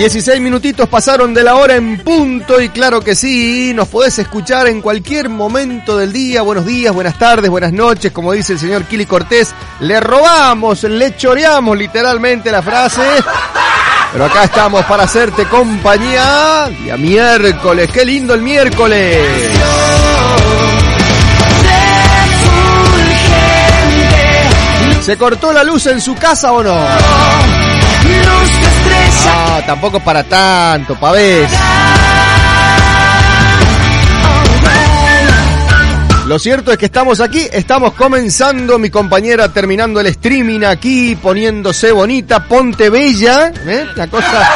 16 minutitos pasaron de la hora en punto y claro que sí, nos podés escuchar en cualquier momento del día. Buenos días, buenas tardes, buenas noches, como dice el señor Kili Cortés. Le robamos, le choreamos literalmente la frase. Pero acá estamos para hacerte compañía. Día miércoles, qué lindo el miércoles. ¿Se cortó la luz en su casa o no? Ah, tampoco para tanto, pavés. Lo cierto es que estamos aquí, estamos comenzando, mi compañera terminando el streaming aquí, poniéndose bonita, ponte bella, ¿eh? la cosa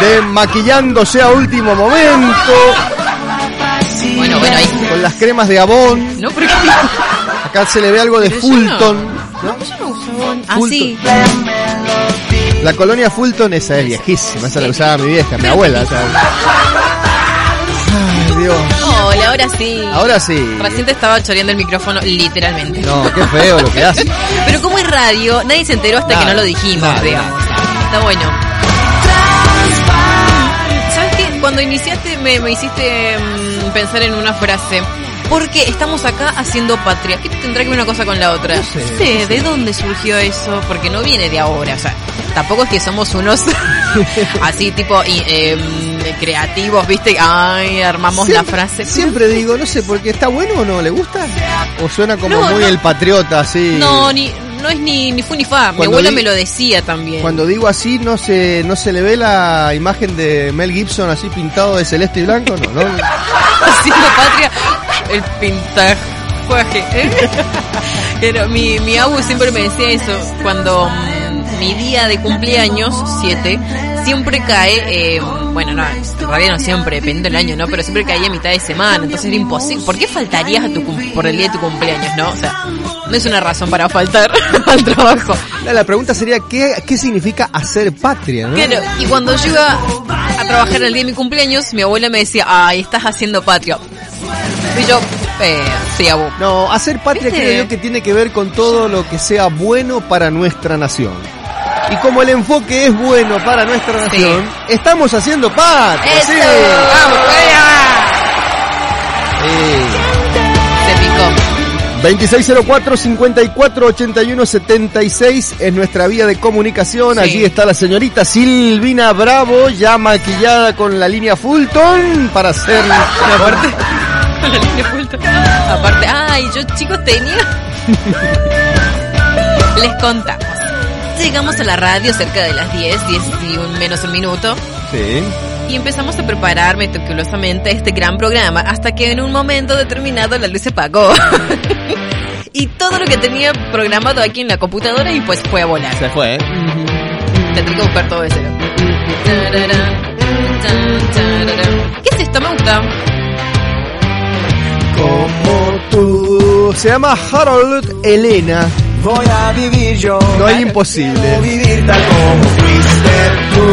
de maquillándose a último momento. Bueno, bueno, ahí. Con las cremas de. No, porque Acá se le ve algo de Pero yo no. Fulton. ¿no? yo no uso así. La colonia Fulton esa es viejísima, esa la usaba mi vieja, mi abuela. o sea. Ay, Dios. Hola, ahora sí. Ahora sí. Recién te estaba choreando el micrófono, literalmente. No, qué feo lo que hace. Pero como es radio, nadie se enteró hasta que Nada, no lo dijimos, nada, digamos. Está bueno. ¿Sabes qué? Cuando iniciaste me, me hiciste mm, pensar en una frase. Porque estamos acá haciendo patria. ¿Qué tendrá que ver una cosa con la otra? No sé, ¿de dónde surgió eso? Porque no viene de ahora. O sea, tampoco es que somos unos así tipo y, em, creativos, ¿viste? Ay, armamos la frase. Siempre digo, no sé, porque está bueno o no, ¿le gusta? O suena como No, muy no. el patriota, así. No, ni, no es ni, ni fu ni fa. Mi abuela di- me lo decía también. Cuando digo así, no se, no se le ve la imagen de Mel Gibson así pintado de celeste y blanco, no, no. haciendo patria el pintajuaje. ¿eh? Pero mi, mi abu siempre me decía eso. Cuando mi día de cumpleaños, 7, siempre cae, eh, bueno, no, en realidad no siempre, depende del año, ¿no? Pero siempre caía a mitad de semana, entonces era imposible. ¿Por qué faltarías a tu por el día de tu cumpleaños, no? O sea, no es una razón para faltar al trabajo. La, la pregunta sería, ¿qué, ¿qué significa hacer patria, no? Claro, y cuando yo iba a trabajar el día de mi cumpleaños, mi abuela me decía, ay, estás haciendo patria. Y yo, eh, sí, abu. No, hacer patria ¿Viste? creo yo que tiene que ver con todo lo que sea bueno para nuestra nación. Y como el enfoque es bueno para nuestra nación, estamos haciendo patria. ¡Eso! sí. ¡Vamos. Se picó. 2604-5481-76 es nuestra vía de comunicación. Sí. Allí está la señorita Silvina Bravo, ya maquillada con la línea Fulton para hacer... aparte, la línea Fulton. Aparte, ay, yo chicos tenía. Les contamos. Llegamos a la radio cerca de las 10, 10 y un menos un minuto. Sí. Y empezamos a preparar meticulosamente este gran programa hasta que en un momento determinado la luz se apagó. y todo lo que tenía programado aquí en la computadora y pues fue a volar. Se fue. ¿eh? Tendré que buscar todo de cero. ¿Qué es esto? Me gusta. Como tú. Se llama Harold Elena. Voy a vivir yo. No hay imposible. Vivir tal como fuiste tú.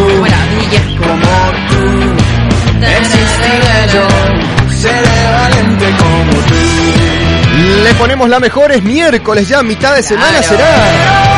Como tú. Existiré yo. Seré valiente como tú. Le ponemos la mejor, es miércoles ya, mitad de semana será.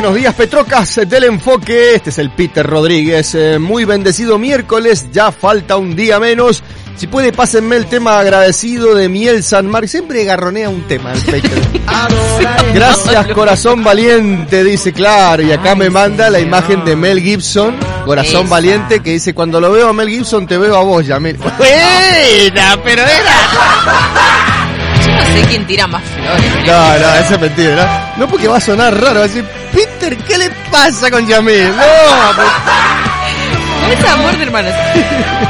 Buenos días Petrocas del Enfoque, este es el Peter Rodríguez, Eh, muy bendecido miércoles, ya falta un día menos. Si puede, pásenme el tema agradecido de Miel San Mar. Siempre garronea un tema el Peter. Gracias, corazón valiente, dice claro. Y acá me manda la imagen de Mel Gibson, corazón Esa. valiente, que dice, cuando lo veo a Mel Gibson, te veo a vos, Yamil. Buena, pero era... Yo no sé quién tira más flores. No, no, esa es mentira, ¿no? No porque va a sonar raro, va a decir, ¿qué le pasa con Yamil? No, pues, Es amor de hermanos.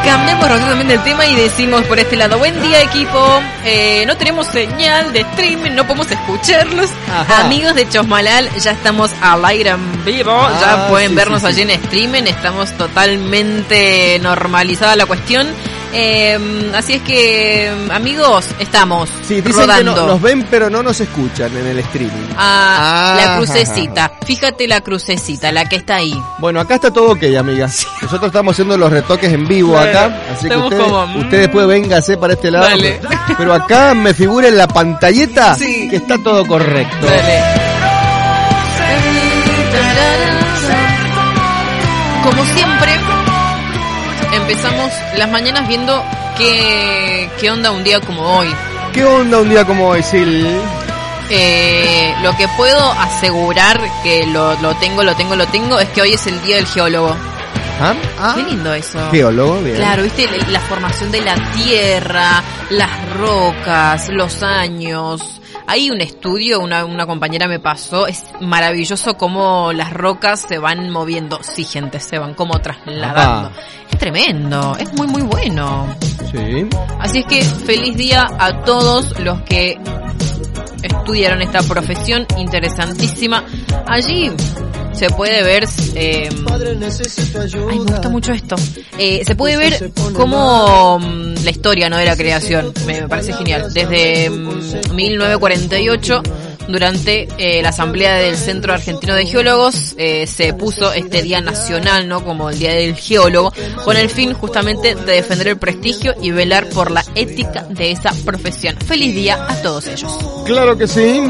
Cambiamos rotundamente el tema y decimos por este lado, buen día equipo, Eh, no tenemos señal de streaming, no podemos escucharlos. Ajá. Amigos de Chosmalal, ya estamos al aire en vivo, Ah, ya pueden sí, vernos sí, sí. allí en streaming, estamos totalmente normalizada la cuestión. Eh, así es que, amigos, estamos Sí, dicen rodando. que no- nos ven pero no nos escuchan en el streaming. Ah, la Ah, crucecita. Fíjate la crucecita, la que está ahí. Bueno, acá está todo ok, amiga. Nosotros estamos haciendo los retoques en vivo Bueno, acá, así que ustedes, como, mm. usted después véngase para este lado. Dale. Pero acá me figura en la pantalleta Sí. que está todo correcto. Como siempre, empezamos las mañanas viendo qué, qué onda un día como hoy. ¿Qué onda un día como hoy, Sil? Eh, lo que puedo asegurar que lo, lo tengo, lo tengo, lo tengo, es que hoy es el día del geólogo. ¿Ah? Ah, Qué lindo eso. Geólogo, bien. Claro, viste la, la formación de la tierra, las rocas, los años. Hay un estudio, una, una compañera me pasó, es maravilloso cómo las rocas se van moviendo. Sí, gente, se van como trasladando. Ajá. Es tremendo, es muy, muy bueno. Sí. Así es que feliz día a todos los que estudiaron esta profesión interesantísima. Allí se puede ver... eh, Ay, me gusta mucho esto. Eh, se puede ver cómo mm, la historia no de la creación. Me, me parece genial. Desde mm, 1948, durante eh, la asamblea del Centro Argentino de Geólogos, eh, se puso este día nacional, ¿no? Como el Día del Geólogo, con el fin justamente de defender el prestigio y velar por la ética de esa profesión. Feliz día a todos ellos. Claro que sí.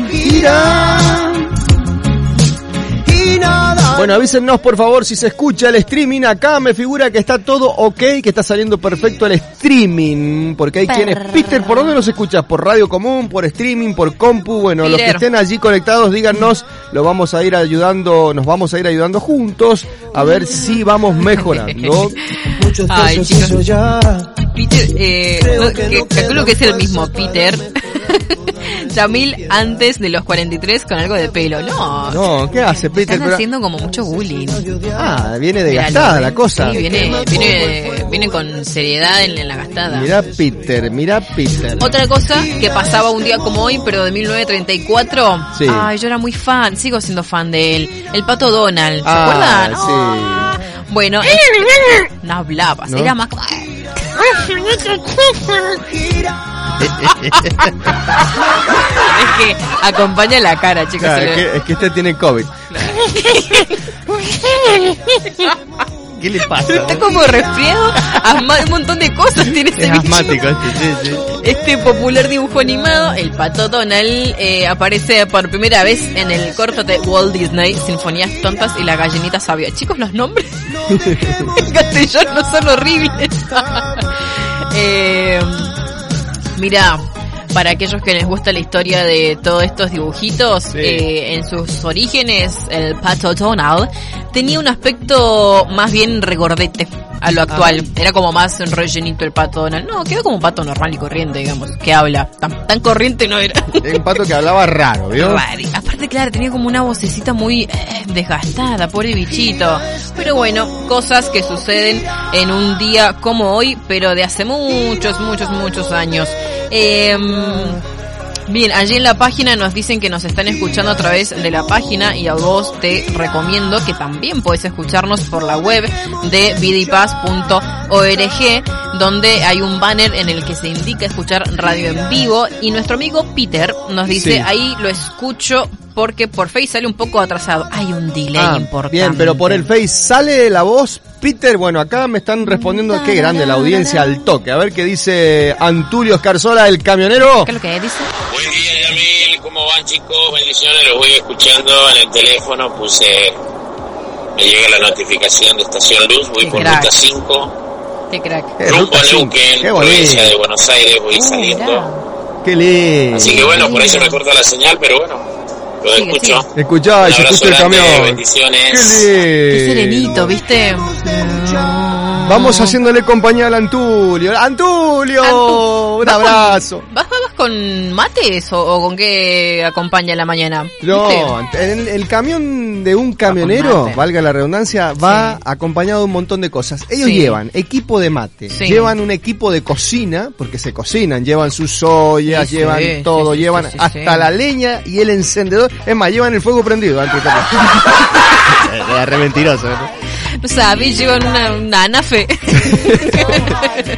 Bueno, avísennos por favor si se escucha el streaming. Acá me figura que está todo ok, que está saliendo perfecto el streaming. Porque hay quienes... Peter, ¿por dónde nos escuchas? ¿Por radio común? ¿Por streaming? ¿Por compu? Bueno, los que estén allí conectados, díganos. Lo vamos a ir ayudando, nos vamos a ir ayudando juntos a ver si vamos mejorando. Ay, chicos. Peter, eh, no, que- calculo que es el mismo Peter. Yamil antes de los 43 con algo de pelo. No, No, ¿qué hace Peter? están Pero- haciendo como mucho bullying. Ah, viene desgastada la cosa. Sí, viene, viene, viene con seriedad en, en la gastada. Mira Peter, mira Peter. Otra cosa que pasaba un día como hoy, pero de 1934. Sí. Ay, yo era muy fan, sigo siendo fan de él. El pato Donald, ¿se Ah, acuerdan? sí. Ah, bueno, es- no hablaba, ¿No? era más. Es que acompaña la cara, chicos. Claro, es, que, es que este tiene COVID. ¿Qué le pasa? Está como resfriado, asma- un montón de cosas tiene ese Es asmático este, sí, sí. Este popular dibujo animado, el pato Donald, eh, aparece por primera vez en el corto de Walt Disney, Sinfonías Tontas y la Gallinita Sabia. Chicos, los nombres en castellano son horribles. eh, mira, para aquellos que les gusta la historia de todos estos dibujitos, Sí. eh, en sus orígenes, el pato Donald tenía un aspecto más bien regordete a lo actual. Era como más un rellenito el pato Donald. No, quedó como un pato normal y corriente, digamos, que habla. Tan, tan corriente no era. Era un pato que hablaba raro, ¿vio? Rari. Aparte, claro, tenía como una vocecita muy eh, desgastada, pobre bichito. Pero bueno, cosas que suceden en un día como hoy, pero de hace muchos, muchos, muchos años. Em, Bien, allí en la página nos dicen que nos están escuchando a través de la página y a vos te recomiendo que también puedes escucharnos por la web de vidipaz.org donde hay un banner en el que se indica escuchar radio en vivo y nuestro amigo Peter nos dice Sí. ahí lo escucho porque por Face sale un poco atrasado. Hay un delay Ah, importante. bien, pero por el Face sale la voz. Peter, bueno, acá me están respondiendo qué grande la audiencia al toque. A ver qué dice Antulio Escarzola, el camionero. ¿Qué es lo que dice? Buen día, Yamil. ¿Cómo van, chicos? Bendiciones. Los voy escuchando en el teléfono. Puse. Me llega la notificación de Estación Luz. Voy por ruta 5. Qué crack. Eh, Rumbo a 5. Neuquén, Qué provincia de. Buenos Aires. Voy saliendo. mirá. Qué lindo. Así que bueno, por ahí se me corta la señal, pero bueno. Lo escucho. Escuchá, se escucha el camión. Bendiciones. Qué serenito, ¿viste? Vamos haciéndole compañía al Antulio. ¡Antulio! Antu- Un ¿vas con- abrazo. ¿Vas, vas con mates o, o con qué acompaña la mañana? No, el, el camión de un camionero, valga la redundancia, va Sí. acompañado de un montón de cosas. Ellos Sí. llevan equipo de mate, Sí. llevan un equipo de cocina, porque se cocinan, llevan sus ollas, llevan todo, llevan hasta la leña y el encendedor. Es más, llevan el fuego prendido. antes de- Era re mentiroso. ¿no? No sabes, llevan una, una anafe.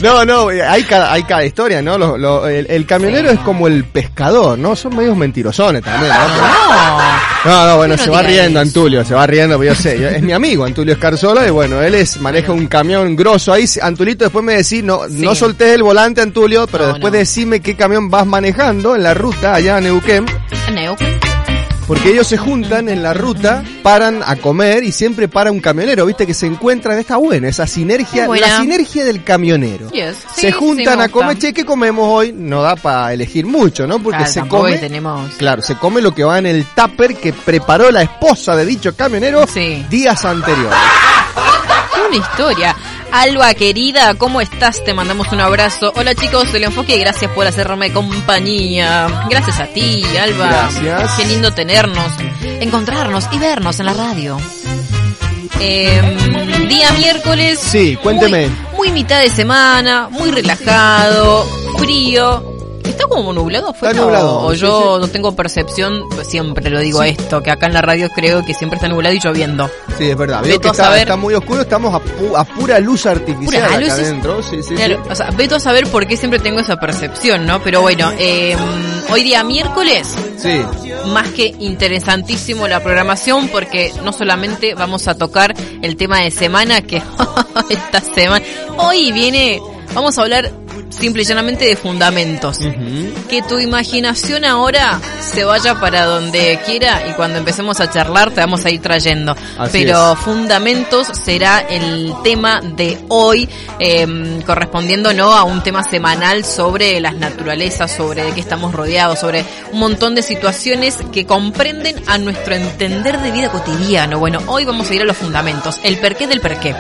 No, no, eh, hay cada, hay cada historia, ¿no? Lo- lo- el, el camionero es como el pescador, ¿no? Son medios mentirosones también, ¿no? No, no, bueno, No se va riendo eso. Antulio, se va riendo, pero yo sé, yo- es mi amigo Antulio Escarzola y bueno, él es maneja un camión grosso ahí. Antulito, después me decís, no, Sí. no soltés el volante, Antulio, pero No, después decime qué camión vas manejando en la ruta allá en Neuquén. Neo. Porque ellos se juntan en la ruta, paran a comer y siempre para un camionero, viste que se encuentran, está bueno, esa sinergia, buena. la sinergia del camionero. Yes. Se Sí, juntan sí, me a comer, che, ¿qué comemos hoy? No da para elegir mucho, ¿no? Porque Claro, se come, tenemos... claro, se come lo que va en el tupper que preparó la esposa de dicho camionero Sí. días anteriores. Una historia. Alba querida, ¿cómo estás? Te mandamos un abrazo. Hola chicos del enfoque, gracias por hacerme compañía. Gracias a ti, Alba. Gracias. Qué lindo tenernos, encontrarnos y vernos en la radio. Em, día miércoles. Sí, cuénteme. Muy, muy mitad de semana, muy relajado, frío. ¿Está como nublado afuera? Está nublado, O sí, yo no tengo percepción, pues siempre lo digo esto, que acá en la radio creo que siempre está nublado y lloviendo. Sí, es verdad. Veo que está, saber. está muy oscuro, estamos a, pu- a pura luz artificial Pura acá luz, sí. adentro. Sí, sí, Claro, sí. o sea, veto a saber por qué siempre tengo esa percepción, ¿no? Pero bueno, eh, hoy día miércoles, Sí. más que interesantísimo la programación, porque no solamente vamos a tocar el tema de semana, que esta semana, hoy viene, vamos a hablar simple y llanamente de fundamentos. Que tu imaginación ahora se vaya para donde quiera y cuando empecemos a charlar te vamos a ir trayendo. Así Pero es. fundamentos será el tema de hoy, eh, correspondiendo no a un tema semanal sobre las naturalezas, sobre de qué estamos rodeados, sobre un montón de situaciones que comprenden a nuestro entender de vida cotidiano. Bueno, hoy vamos a ir a los fundamentos, el porqué del porqué.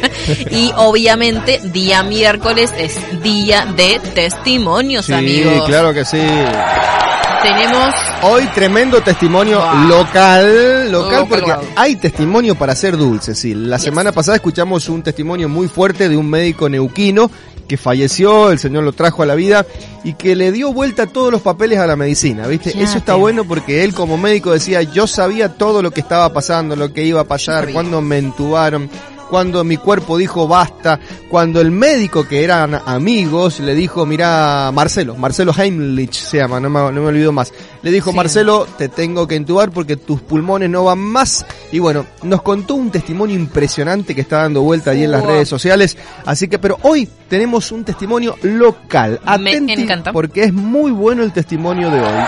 y obviamente día miércoles es día de testimonios, Sí, amigos. claro que sí. Tenemos Hoy tremendo testimonio Wow. local, local porque wow. hay testimonio para ser dulce, sí. La semana pasada escuchamos un testimonio muy fuerte de un médico neuquino que falleció, el Señor lo trajo a la vida y que le dio vuelta todos los papeles a la medicina, ¿viste? Eso está bueno porque él como médico decía, yo sabía todo lo que estaba pasando, lo que iba a pasar, cuando me entubaron, cuando mi cuerpo dijo basta, cuando el médico que eran amigos le dijo, mira, Marcelo, Marcelo Heimlich se llama, no me, no me olvido más, le dijo, Sí. Marcelo, te tengo que entubar porque tus pulmones no van más. Y bueno, nos contó un testimonio impresionante que está dando vuelta allí en las Wow. redes sociales. Así que, pero hoy tenemos un testimonio local. Me Atenti, encanta. porque es muy bueno el testimonio de hoy.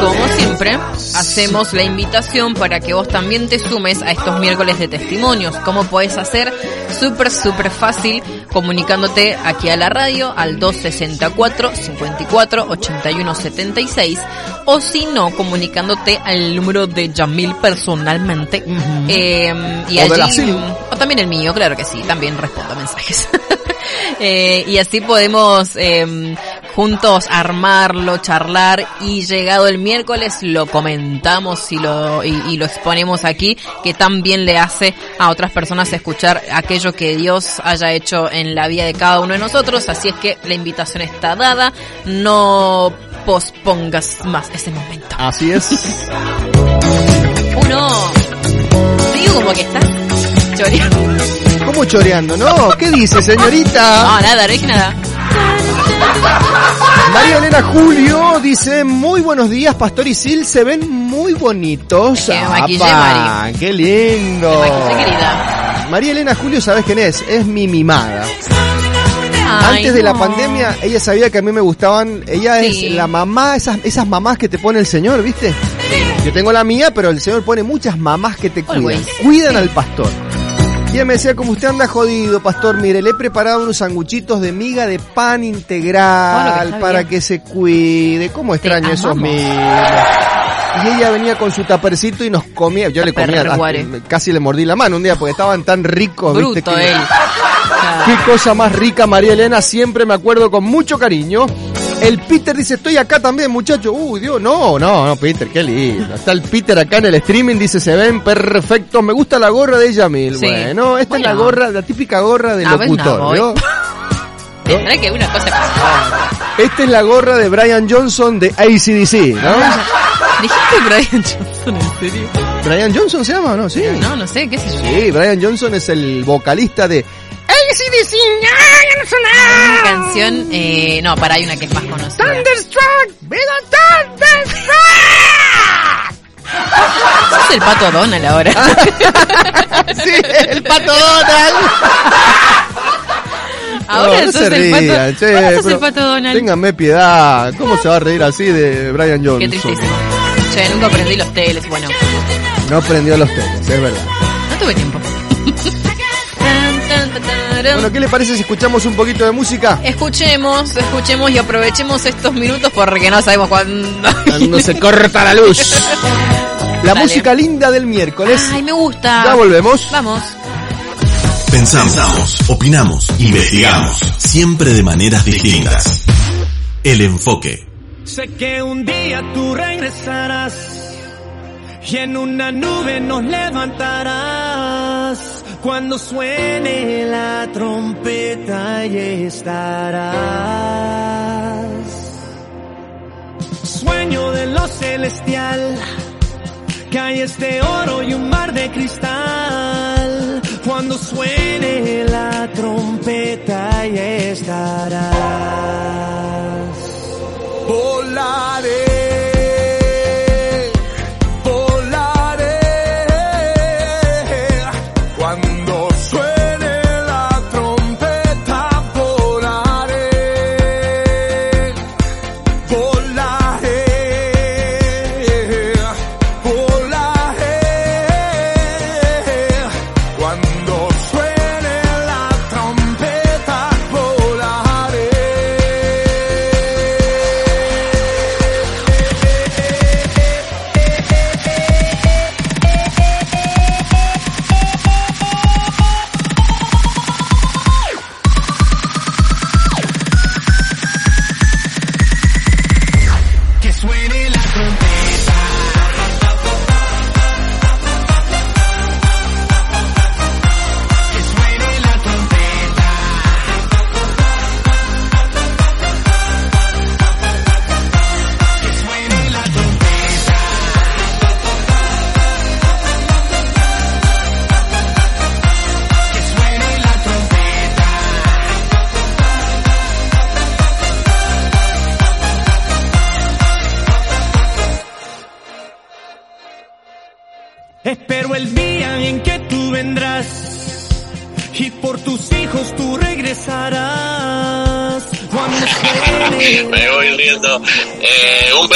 Como siempre, hacemos la invitación para que vos también te sumes a estos miércoles de testimonios. ¿Cómo podés hacer? Súper, súper fácil comunicándote aquí a la radio al 264 54 81 76 o si no, comunicándote al número de Yamil personalmente. Eh, y O de la allí, o también el mío, claro que sí, también respondo mensajes. Eh, y así podemos eh, juntos armarlo, charlar y llegado el miércoles lo comentamos y lo, y, y lo exponemos aquí, que también le hace a otras personas escuchar aquello que Dios haya hecho en la vida de cada uno de nosotros. Así es que la invitación está dada, no pospongas más ese momento. Así es. Uno, digo como que estás choreando. ¿Cómo choreando? No, ¿qué dice, señorita? No, nada, no dije nada. María Elena Julio dice, muy buenos días, Pastor y Sil, se ven muy bonitos. Me maquillé. Mari. ¡Qué lindo! Maquillé, querida. María Elena Julio, ¿sabes quién es? Es mi mimada. Ay, Antes de la pandemia, ella sabía que a mí me gustaban. Ella Sí. es la mamá, esas, esas mamás que te pone el Señor, ¿viste? Yo tengo la mía, pero el Señor pone muchas mamás que te cuidan. Always. Cuidan al pastor. Y ella me decía, como usted anda jodido, pastor, mire, le he preparado unos sanguchitos de miga de pan que integral para bien. que se cuide. ¿Cómo extraño esos mimos? Y ella venía con su tapercito y nos comía. Yo le comía, hasta- casi le mordí la mano un día porque estaban tan ricos. ¿viste? Bruto que- él. Qué cosa más rica, María Elena, siempre me acuerdo con mucho cariño. El Peter dice, estoy acá también, muchacho. Uy, Dios, no, no, no, Peter, qué lindo. Está el Peter acá en el streaming, dice, se ven perfectos. Me gusta la gorra de Yamil. Sí. Bueno, esta es la gorra, la típica gorra del A ver, locutor, no que una cosa pasa. Esta es la gorra de Brian Johnson de ACDC, ¿no? Dijiste Brian Johnson, ¿en serio? ¿Brian Johnson se llama o no? Sí. No, no sé, qué sé yo. Sí, Brian Johnson es el vocalista de. Una canción, eh, no, para hay una que es más conocida. Thunderstruck, Vida Thunderstruck. Sos el pato Donald ahora. sí, el pato Donald. Ahora No, no sos se el rían, pato. che, ahora sos el pato Donald. Ténganme piedad. ¿Cómo se va a reír así de Brian Johnson? Qué tristísimo. Che, nunca aprendí los teles, bueno, No prendió los teles, es verdad. no tuve tiempo. Bueno, ¿qué le parece si escuchamos un poquito de música? Escuchemos, escuchemos y aprovechemos estos minutos porque no sabemos cuándo. Cuando se corta la luz. La Dale. música linda del miércoles. Ay, me gusta. Ya volvemos. Vamos. Pensamos, opinamos, investigamos, siempre de maneras distintas. El enfoque. Sé que un día tú regresarás y en una nube nos levantarás. Cuando suene la trompeta y estarás. Sueño de lo celestial, calles de oro y un mar de cristal. Cuando suene la trompeta y estarás.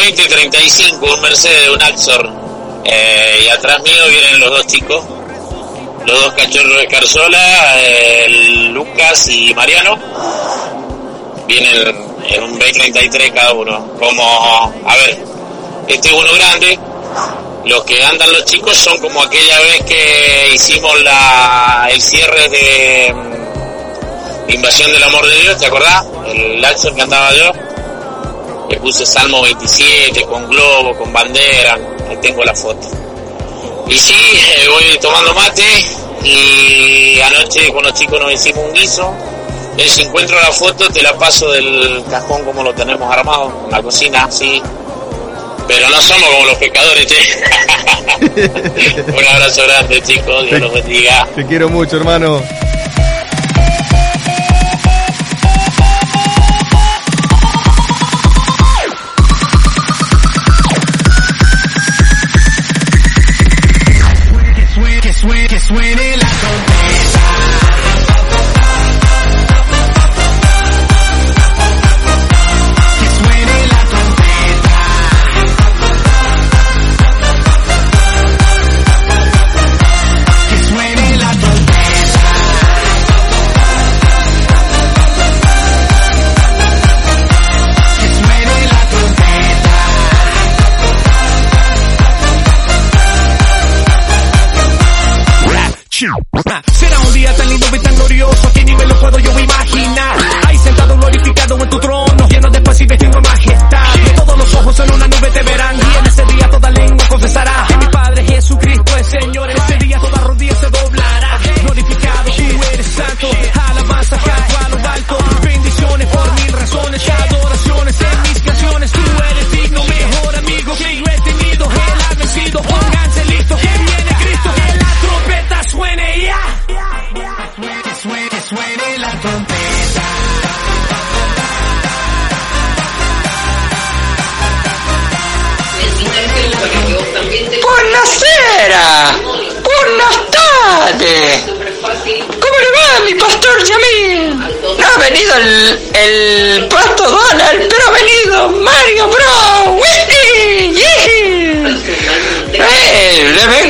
30 y 35, un Mercedes, un Axor. Eh, y atrás mío vienen los dos chicos, los dos cachorros de Carzola, eh, Lucas y Mariano. Vienen en un B33 cada uno. Como, a ver, este es uno grande. Los que andan los chicos son como aquella vez que hicimos la, el cierre de mm, Invasión del Amor de Dios, ¿te acordás? El Axor que andaba yo le puse Salmo 27 con globo, con bandera. Ahí tengo la foto. Y sí, eh, voy tomando mate y anoche con los chicos nos hicimos un guiso. Eh, si encuentro la foto te la paso del cajón como lo tenemos armado, en la cocina, sí. Pero no somos como los pecadores, che. un abrazo grande chicos, Dios los bendiga. Te quiero mucho, hermano.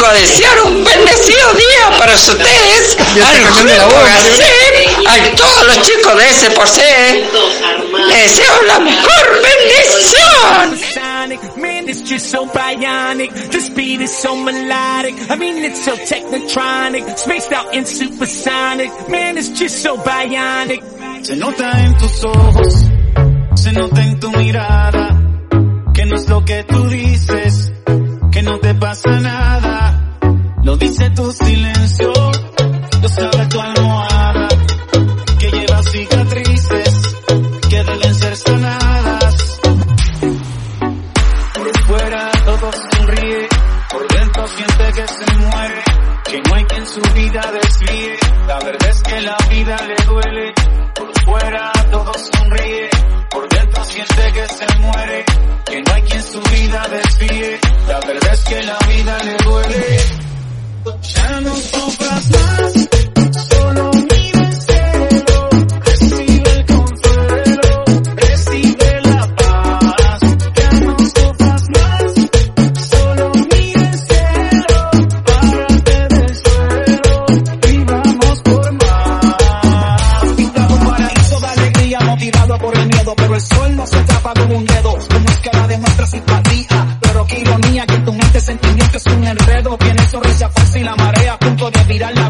Vengo a desear un bendecido día para ustedes. Al a todos los chicos de ese por C. Les deseo la mejor bendición. Man, it's just so bionic. The speed is so melodic. I mean, it's so technotronic. Spaced out and supersonic. Man, it's just so bionic. Se nota en tus ojos, se nota en tu mirada,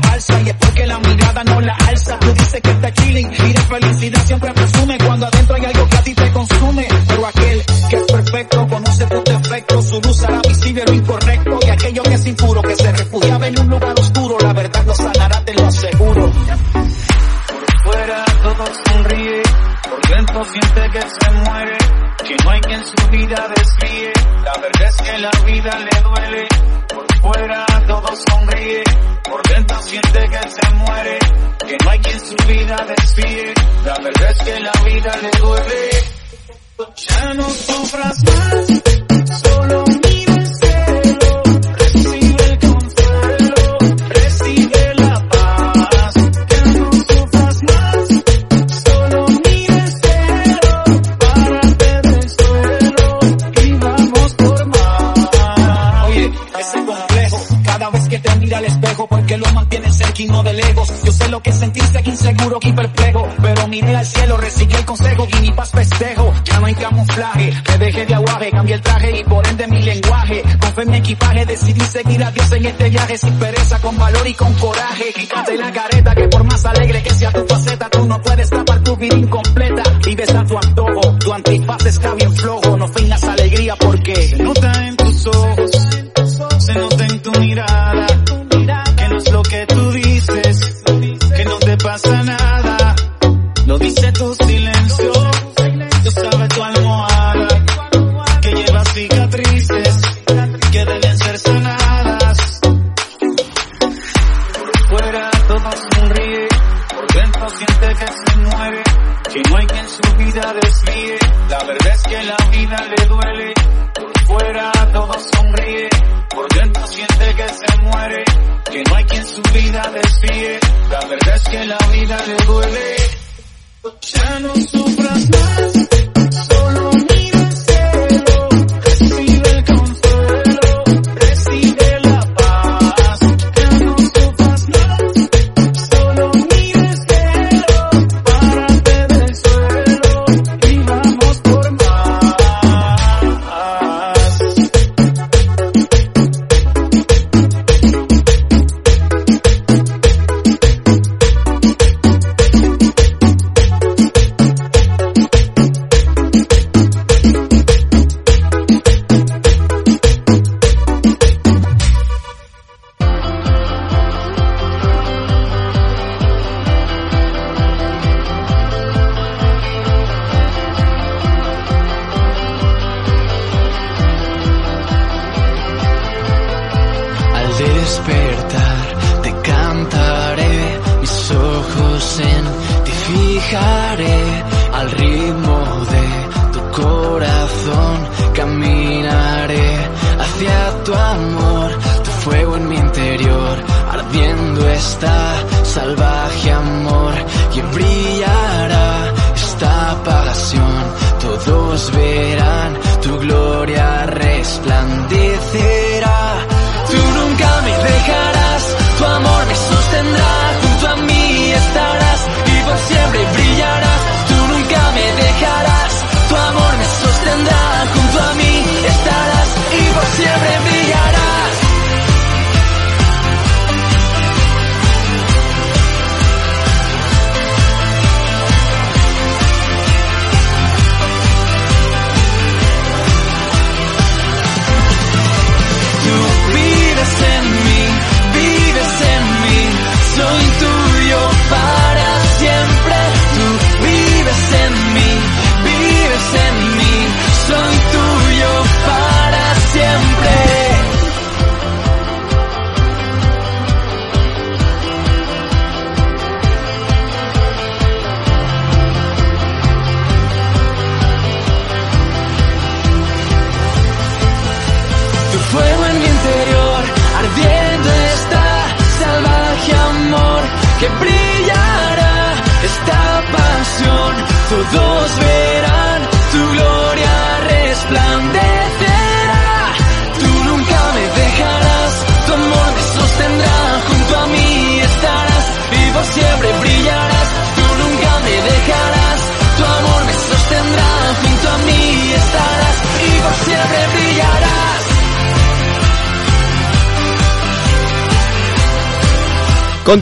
balsa, y es porque la mirada no la alza, tú dices que está chilling, y de felicidad siempre presume, cuando adentro hay algo que a ti te consume, pero aquel que es perfecto conoce tus defectos, su luz hará visible lo incorrecto, y aquello que es impuro, que se refugiaba en un lugar oscuro, la verdad lo sanará, te lo aseguro. Por fuera todo sonríe, por dentro siente que se muere, que no hay quien su vida desvíe. La verdad es que la vida le duele, por fuera todo sonríe, por dentro siente que se muere, que no hay quien su vida desvíe. La verdad es que la vida le duele. Ya no sufras más, solo porque lo mantiene cerca y no de lejos. Yo sé lo que sentiste aquí inseguro, aquí perplejo, pero miré al cielo, recibí el consejo y mi paz festejo. Ya no hay camuflaje, me dejé de aguaje, cambié el traje y por ende mi lenguaje. Con fe en mi equipaje decidí seguir a Dios en este viaje sin pereza, con valor y con coraje. Quítate la careta que por más alegre que sea tu faceta, tú no puedes tapar tu vida incompleta. Vives a tu antojo, tu antifaz está bien flojo, no finas alegría porque se nota en tus ojos, se nota en tu mirada, pasa nada, lo dice tu vida le duele. Ya no sufras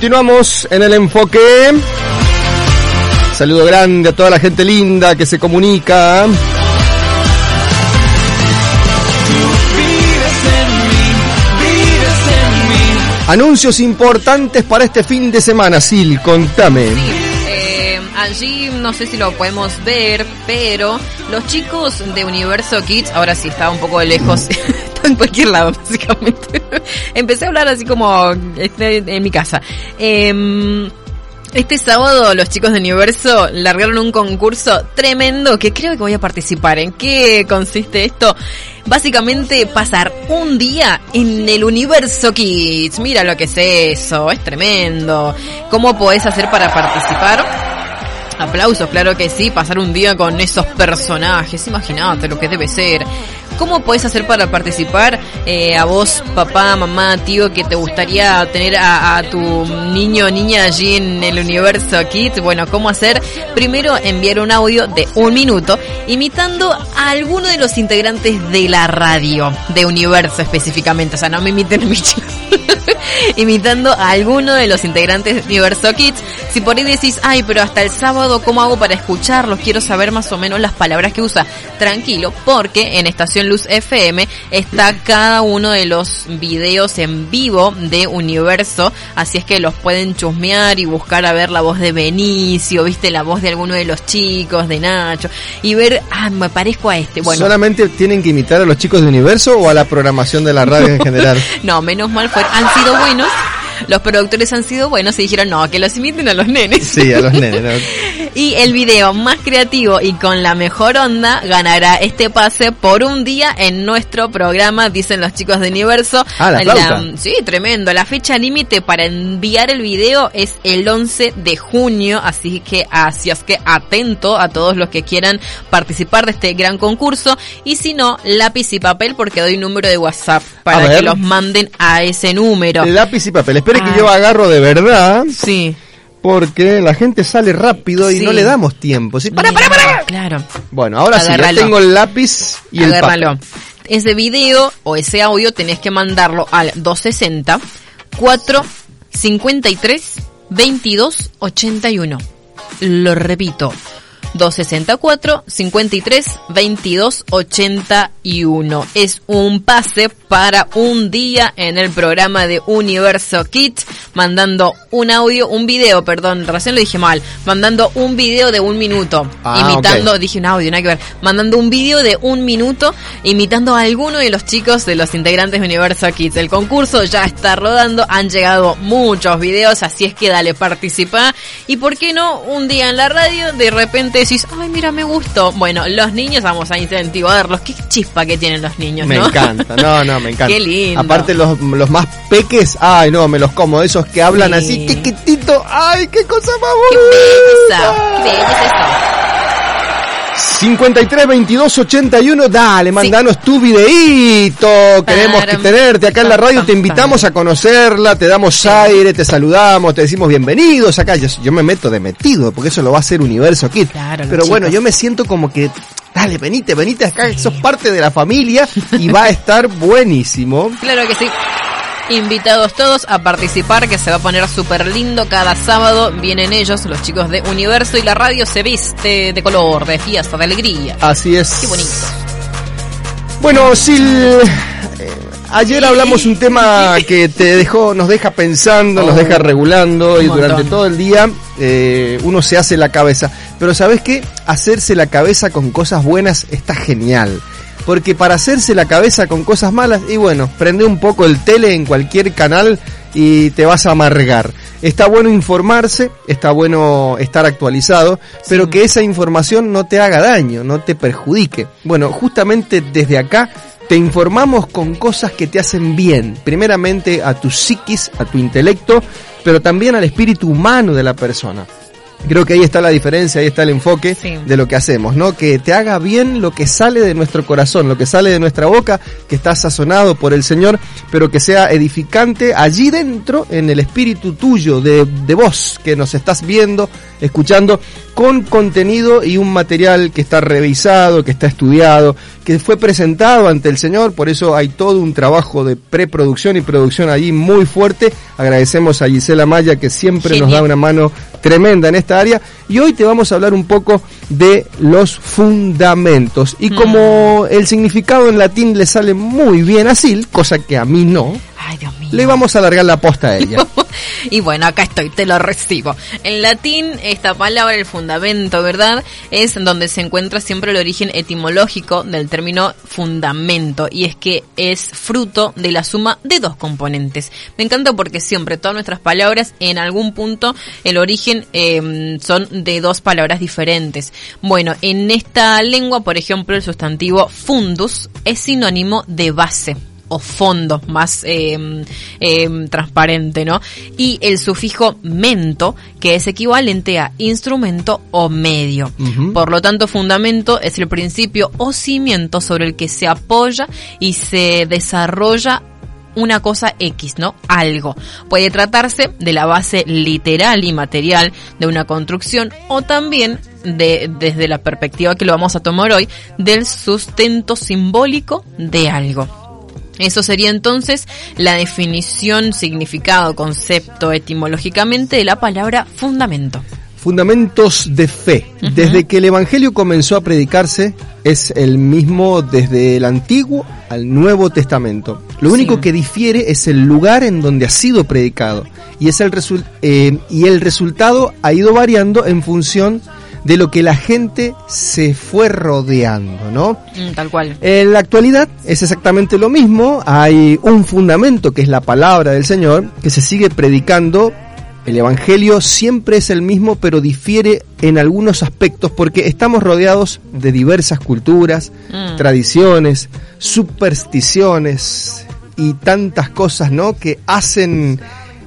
Continuamos en el enfoque. Saludo grande a toda la gente linda que se comunica. Anuncios importantes para este fin de semana, Sil, contame. Eh, allí no sé si lo podemos ver, pero los chicos de Universo Kids, ahora sí está un poco lejos, está en cualquier lado básicamente. Empecé a hablar así como este, en mi casa. Em, este sábado los chicos de Universo largaron un concurso tremendo que creo que voy a participar. ¿En qué consiste esto? Básicamente pasar un día en el Universo Kids. Mira lo que es eso, es tremendo. ¿Cómo podés hacer para participar? Aplausos, claro que sí, pasar un día con esos personajes, imagínate lo que debe ser. ¿Cómo podés hacer para participar? Eh, a vos, papá, mamá, tío, que te gustaría tener a, tu niño o niña allí en el universo Kids. Bueno, ¿cómo hacer? Primero enviar un audio de un minuto imitando a alguno de los integrantes de la radio, de universo específicamente. O sea, no me imiten a mí, chicos. imitando a alguno de los integrantes de Universo Kids. Si por ahí decís, ay, pero hasta el sábado, ¿cómo hago para escucharlos? Quiero saber más o menos las palabras que usa. Tranquilo, porque en Estación Luz FM está cada uno de los videos en vivo de Universo. Así es que los pueden chusmear y buscar a ver la voz de Benicio, viste la voz de alguno de los chicos, de Nacho, y ver, ah, me parezco a este. Bueno, ¿Solamente tienen que imitar a los chicos de Universo o a la programación de la radio en general? No, menos mal fue, han sido buenos. Los productores han sido buenos y dijeron, no, que los imiten a los nenes. Sí, a los nenes. ¿no? Y el video más creativo y con la mejor onda ganará este pase por un día en nuestro programa, dicen los chicos de Universo. Ah, la flauta. sí, tremendo. La fecha límite para enviar el video es el 11 de junio, así que así es que atento a todos los que quieran participar de este gran concurso y si no, lápiz y papel porque doy número de WhatsApp para que los manden a ese número. Lápiz y papel. Que Ah. yo agarro de verdad, Sí. porque la gente sale rápido y Sí. no le damos tiempo. ¿sí? ¡Para, para, para! Claro. Bueno, ahora sí, ya Agárralo. tengo el lápiz y el Agárralo. papel. Ese video o ese audio tenés que mandarlo al 260 453 22 81. Lo repito. 264 53 22 81. Es un pase para un día en el programa de Universo Kids, mandando un audio, un video, perdón, recién lo dije mal, mandando un video de un minuto, Ah, imitando, dije un audio, nada que ver, mandando un video de un minuto, imitando a alguno de los chicos de los integrantes de Universo Kids. El concurso ya está rodando, han llegado muchos videos, así es que dale, participa. Y por qué no, un día en la radio, de repente decís, ay, mira, me gustó. Bueno, los niños vamos a incentivarlos. Qué chispa que tienen los niños, Me ¿no? encanta, no, no, me encanta. Qué lindo. Aparte los, los más peques, ay no, me los como, esos que hablan Sí. así chiquitito, ay, qué cosa más Qué bonita. belleza, qué belleza. 53 22 81, dale, mandanos tu videíto. Queremos que tenerte acá en la radio, te invitamos a conocerla, te damos aire, te saludamos, te decimos bienvenidos acá. Yo, yo me meto de metido, porque eso lo va a hacer Universo Kid. Claro, Pero bueno, chicos. yo me siento como que, dale, venite, venite acá, que sos parte de la familia y va a estar buenísimo. Claro que sí. Invitados todos a participar, que se va a poner súper lindo. Cada sábado vienen ellos, los chicos de Universo, y la radio se viste de color, de fiesta, de alegría. Así es. Qué bonito. Bueno, Sil, eh, ayer hablamos un tema que te dejó, nos deja pensando, nos deja regulando y durante todo el día eh, uno se hace la cabeza. Pero ¿sabes qué? Hacerse la cabeza con cosas buenas está genial. Porque para hacerse la cabeza con cosas malas, y bueno, prende un poco el tele en cualquier canal y te vas a amargar. Está bueno informarse, está bueno estar actualizado, pero que esa información no te haga daño, no te perjudique. Bueno, justamente desde acá te informamos con cosas que te hacen bien, primeramente a tu psiquis, a tu intelecto, pero también al espíritu humano de la persona. Creo que ahí está la diferencia, ahí está el enfoque Sí. de lo que hacemos, ¿no? Que te haga bien lo que sale de nuestro corazón, lo que sale de nuestra boca, que está sazonado por el Señor, pero que sea edificante allí dentro, en el espíritu tuyo, de, de vos, que nos estás viendo, escuchando, con contenido y un material que está revisado, que está estudiado, que fue presentado ante el Señor, por eso hay todo un trabajo de preproducción y producción allí muy fuerte. Agradecemos a Gisela Maya que siempre nos da una mano tremenda en esta área y hoy te vamos a hablar un poco de los fundamentos y como el significado en latín le sale muy bien así, cosa que a mí no, Ay, Dios mío. le vamos a alargar la posta a ella. Y bueno, acá estoy, te lo recibo. En latín, esta palabra, el fundamento, ¿verdad? Es donde se encuentra siempre el origen etimológico del término fundamento. Y es que es fruto de la suma de dos componentes. Me encanta porque siempre todas nuestras palabras, en algún punto, el origen eh, son de dos palabras diferentes. Bueno, en esta lengua, por ejemplo, el sustantivo fundus es sinónimo de base o fondo más eh, eh, transparente, ¿no? Y el sufijo mento, que es equivalente a instrumento o medio. Por lo tanto, fundamento es el principio o cimiento sobre el que se apoya y se desarrolla una cosa X, ¿no? Algo. Puede tratarse de la base literal y material de una construcción o también de, desde la perspectiva que lo vamos a tomar hoy, del sustento simbólico de algo. Eso sería entonces la definición, significado, concepto etimológicamente de la palabra fundamento. Fundamentos de fe. Desde que el Evangelio comenzó a predicarse, es el mismo desde el Antiguo al Nuevo Testamento. Lo Sí. único que difiere es el lugar en donde ha sido predicado. Y, es el eh, y el resultado ha ido variando en función de lo que la gente se fue rodeando, ¿no? Mm, tal cual. En la actualidad es exactamente lo mismo, hay un fundamento que es la palabra del Señor, que se sigue predicando, el Evangelio siempre es el mismo, pero difiere en algunos aspectos porque estamos rodeados de diversas culturas, Mm. tradiciones, supersticiones y tantas cosas, ¿no? Que hacen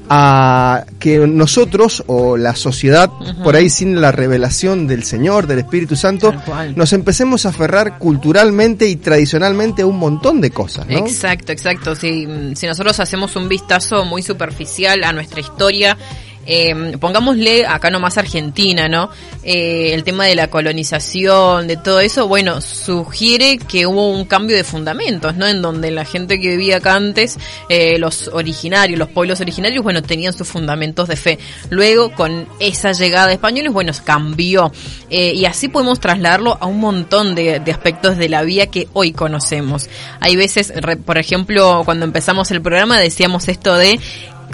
a que nosotros o la sociedad, por ahí sin la revelación del Señor, del Espíritu Santo, nos empecemos a aferrar culturalmente y tradicionalmente a un montón de cosas, ¿no? Exacto, exacto. Si, si nosotros hacemos un vistazo muy superficial a nuestra historia, eh, pongámosle acá nomás Argentina, ¿no? Eh, el tema de la colonización, de todo eso, bueno, sugiere que hubo un cambio de fundamentos, ¿no? En donde la gente que vivía acá antes, eh, los originarios, los pueblos originarios, bueno, tenían sus fundamentos de fe. Luego, con esa llegada de españoles, bueno, cambió. Eh, y así podemos trasladarlo a un montón de, aspectos de la vida que hoy conocemos. Hay veces, por ejemplo, cuando empezamos el programa decíamos esto de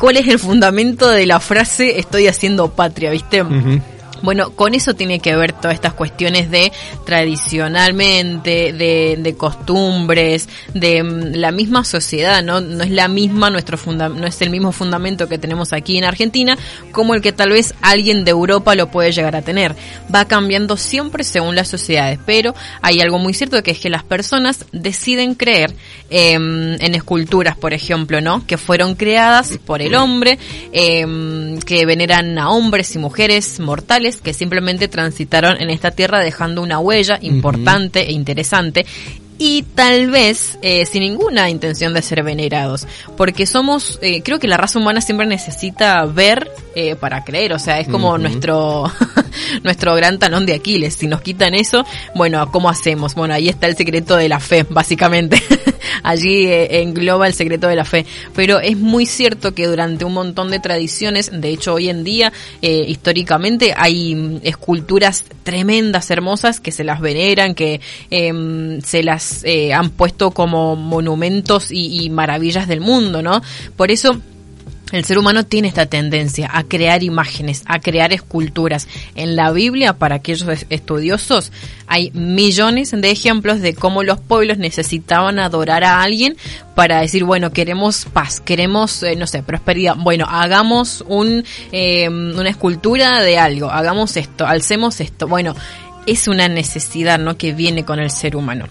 cuál es el fundamento de la frase estoy haciendo patria, ¿viste? Bueno, con eso tiene que ver todas estas cuestiones de tradicionalmente, de, de costumbres, de mm, la misma sociedad, ¿no? No es la misma nuestro funda no es el mismo fundamento que tenemos aquí en Argentina como el que tal vez alguien de Europa lo puede llegar a tener. Va cambiando siempre según las sociedades, pero hay algo muy cierto que es que las personas deciden creer eh, en esculturas, por ejemplo, ¿no? Que fueron creadas por el hombre, eh, que veneran a hombres y mujeres mortales que simplemente transitaron en esta tierra dejando una huella importante e interesante y tal vez eh, sin ninguna intención de ser venerados, porque somos, eh, creo que la raza humana siempre necesita ver eh, para creer, o sea, es como nuestro nuestro gran talón de Aquiles, si nos quitan eso, bueno, ¿cómo hacemos? Bueno, ahí está el secreto de la fe, básicamente. Allí eh, engloba el secreto de la fe. Pero es muy cierto que durante un montón de tradiciones, de hecho hoy en día, eh, históricamente, hay mm, esculturas tremendas, hermosas, que se las veneran, que em, se las eh, han puesto como monumentos y, y maravillas del mundo, ¿no? Por eso el ser humano tiene esta tendencia a crear imágenes, a crear esculturas. En la Biblia, para aquellos es- estudiosos, hay millones de ejemplos de cómo los pueblos necesitaban adorar a alguien para decir, bueno, queremos paz, queremos, eh, no sé, prosperidad. Bueno, hagamos un, eh, una escultura de algo, hagamos esto, alcemos esto. Bueno, es una necesidad, ¿no? Que viene con el ser humano.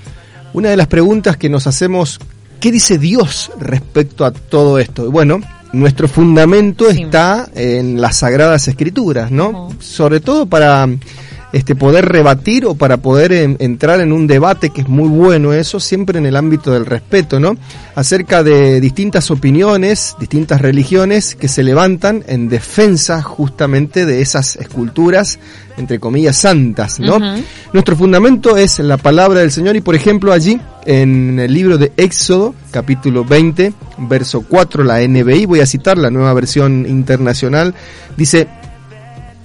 una de las preguntas que nos hacemos, ¿qué dice Dios respecto a todo esto? Bueno, nuestro fundamento Sí. está en las sagradas escrituras, ¿no? Sobre todo para este poder rebatir o para poder en- entrar en un debate que es muy bueno eso, siempre en el ámbito del respeto, ¿no? Acerca de distintas opiniones, distintas religiones que se levantan en defensa justamente de esas esculturas, entre comillas, santas, ¿no? Nuestro fundamento es la palabra del Señor y por ejemplo allí en el libro de Éxodo, capítulo 20, verso 4, la NBI, voy a citar la nueva versión internacional, dice,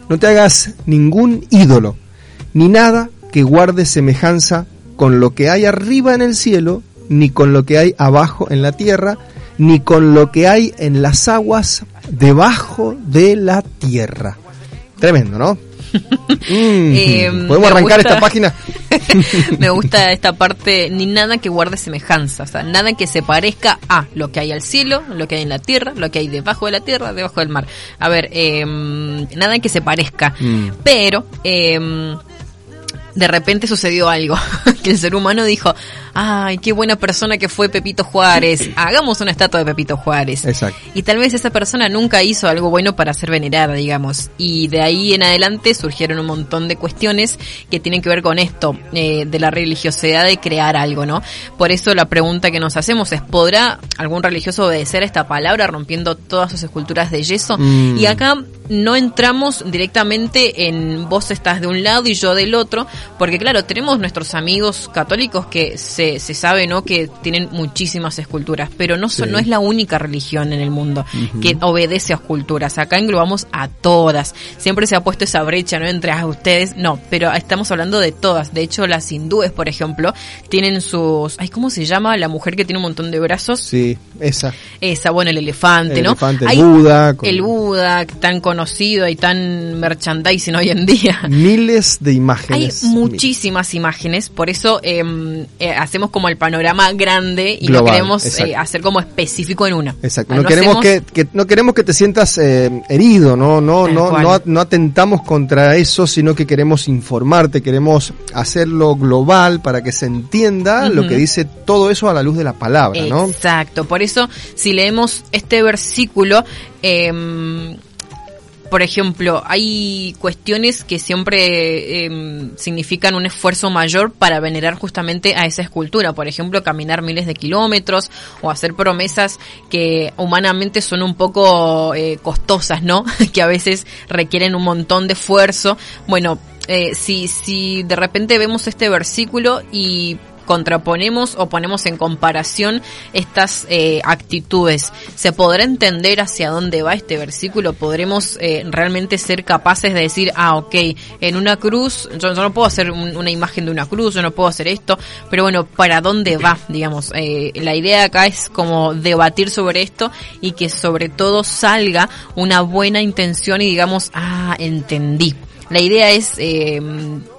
no te hagas ningún ídolo, ni nada que guarde semejanza con lo que hay arriba en el cielo, ni con lo que hay abajo en la tierra, ni con lo que hay en las aguas debajo de la tierra. Tremendo, ¿no? Mm, Eh, ¿Podemos me arrancar gusta- esta página? Me gusta esta parte, ni nada que guarde semejanza, o sea, nada que se parezca a lo que hay al cielo, lo que hay en la tierra, lo que hay debajo de la tierra, debajo del mar. A ver, eh, nada que se parezca, Mm. pero eh, de repente sucedió algo, que el ser humano dijo, ay, qué buena persona que fue Pepito Juárez, hagamos una estatua de Pepito Juárez. Exacto. Y tal vez esa persona nunca hizo algo bueno para ser venerada, digamos. Y de ahí en adelante surgieron un montón de cuestiones que tienen que ver con esto, eh, de la religiosidad de crear algo, ¿no? Por eso la pregunta que nos hacemos es, ¿podrá algún religioso obedecer a esta palabra rompiendo todas sus esculturas de yeso? Mm. Y acá no entramos directamente en vos estás de un lado y yo del otro, porque claro, tenemos nuestros amigos católicos que se, se sabe, ¿no? Que tienen muchísimas esculturas, pero no, son, Sí. no es la única religión en el mundo que obedece a esculturas. Acá englobamos a todas. Siempre se ha puesto esa brecha, ¿no? Entre a ustedes, no, pero estamos hablando de todas. De hecho, las hindúes, por ejemplo, tienen sus, ay, ¿cómo se llama? La mujer que tiene un montón de brazos. Sí, esa. Esa, bueno, el elefante, El ¿no? elefante, el Hay- Buda, con- El Buda, tan conocido y tan merchandising hoy en día. Miles de Hay imágenes. muchísimas imágenes, por eso eh, eh, hacemos como el panorama grande y Global, lo queremos exacto. eh, hacer como específico en una. Exacto. No, queremos hacemos- que, que- no queremos que te sientas eh, herido, no, no, no, no, no atentamos contra eso, sino que queremos informarte, queremos hacerlo global para que se entienda lo que dice todo eso a la luz de la palabra, ¿no? Exacto, por eso si leemos este versículo, em, por ejemplo, hay cuestiones que siempre em, significan un esfuerzo mayor para venerar justamente a esa escultura. Por ejemplo, caminar miles de kilómetros o hacer promesas que humanamente son un poco eh, costosas, ¿no? que a veces requieren un montón de esfuerzo. Bueno, eh, si, si de repente vemos este versículo y contraponemos o ponemos en comparación estas eh, actitudes. ¿Se podrá entender hacia dónde va este versículo? ¿Podremos eh, realmente ser capaces de decir, ah, ok, en una cruz, yo, no puedo hacer un- una imagen de una cruz, yo no puedo hacer esto, pero bueno, ¿para dónde va? Digamos, eh, la idea acá es como debatir sobre esto y que sobre todo salga una buena intención y digamos, ah, entendí. La idea es eh,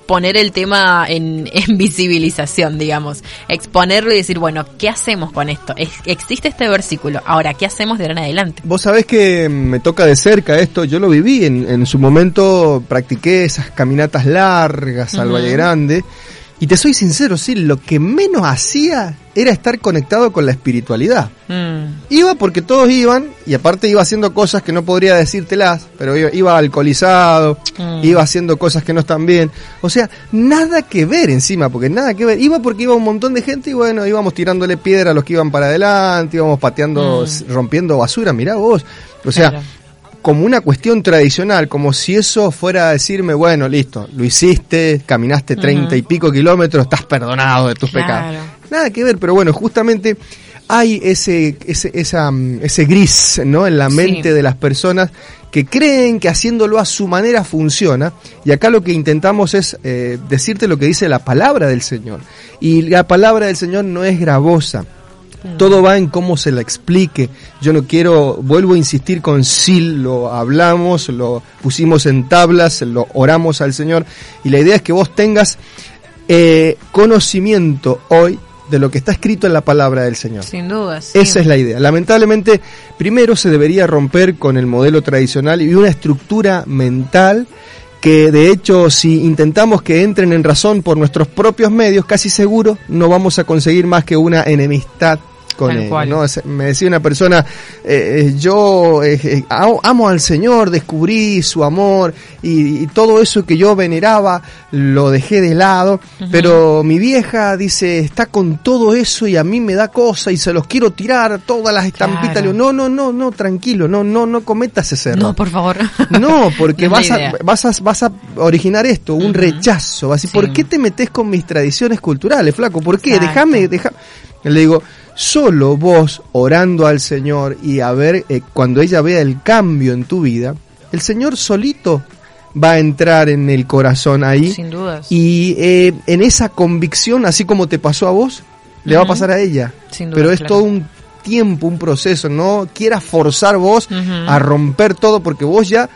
poner el tema en, en visibilización, digamos, exponerlo y decir, bueno, ¿qué hacemos con esto? Es- existe este versículo, ahora, ¿qué hacemos de ahora en adelante? Vos sabés que me toca de cerca esto, yo lo viví, en, en su momento practiqué esas caminatas largas al. Valle Grande, y te soy sincero, sí, lo que menos hacía era estar conectado con la espiritualidad. Mm, Iba porque todos iban, y aparte iba haciendo cosas que no podría decírtelas, pero iba, iba alcoholizado, Mm. iba haciendo cosas que no están bien. O sea, nada que ver encima, porque nada que ver. Iba porque iba un montón de gente y bueno, íbamos tirándole piedra a los que iban para adelante, íbamos pateando, Mm. rompiendo basura, mirá vos. O sea, claro. como una cuestión tradicional, como si eso fuera a decirme, bueno, listo, lo hiciste, caminaste treinta y pico kilómetros, estás perdonado de tus Claro. pecados. Nada que ver, pero bueno, justamente hay ese, ese, esa, mm, ese gris, ¿no? En la Sí. mente de las personas que creen que haciéndolo a su manera funciona. Y acá lo que intentamos es eh, decirte lo que dice la palabra del Señor. Y la palabra del Señor no es gravosa. Todo va en cómo se la explique. Yo no quiero, vuelvo a insistir con Sil, lo hablamos, lo pusimos en tablas, lo oramos al Señor. Y la idea es que vos tengas eh, conocimiento hoy de lo que está escrito en la palabra del Señor. Sin duda, sí. Esa es la idea. Lamentablemente, primero se debería romper con el modelo tradicional y una estructura mental que de hecho si intentamos que entren en razón por nuestros propios medios, casi seguro no vamos a conseguir más que una enemistad con Tal él, cual. ¿no? Me decía una persona, eh, eh, yo eh, amo al Señor, descubrí su amor y, y todo eso que yo veneraba lo dejé de lado, pero mi vieja dice, está con todo eso y a mí me da cosa y se los quiero tirar todas las estampitas. Claro. No, no, no, no, tranquilo, no, no, no cometas ese error. No, por favor. No, porque No vas, a, vas, a, vas a originar esto, un rechazo. Vas a decir, Sí. ¿por qué te metes con mis tradiciones culturales, flaco? ¿Por qué? Déjame, deja. Le digo, solo vos orando al Señor y a ver, eh, cuando ella vea el cambio en tu vida, el Señor solito va a entrar en el corazón ahí. Sin dudas. Y eh, en esa convicción, así como te pasó a vos, le va a pasar a ella. Sin duda, Pero es claro. todo un tiempo, un proceso. No quieras forzar vos a romper todo porque vos ya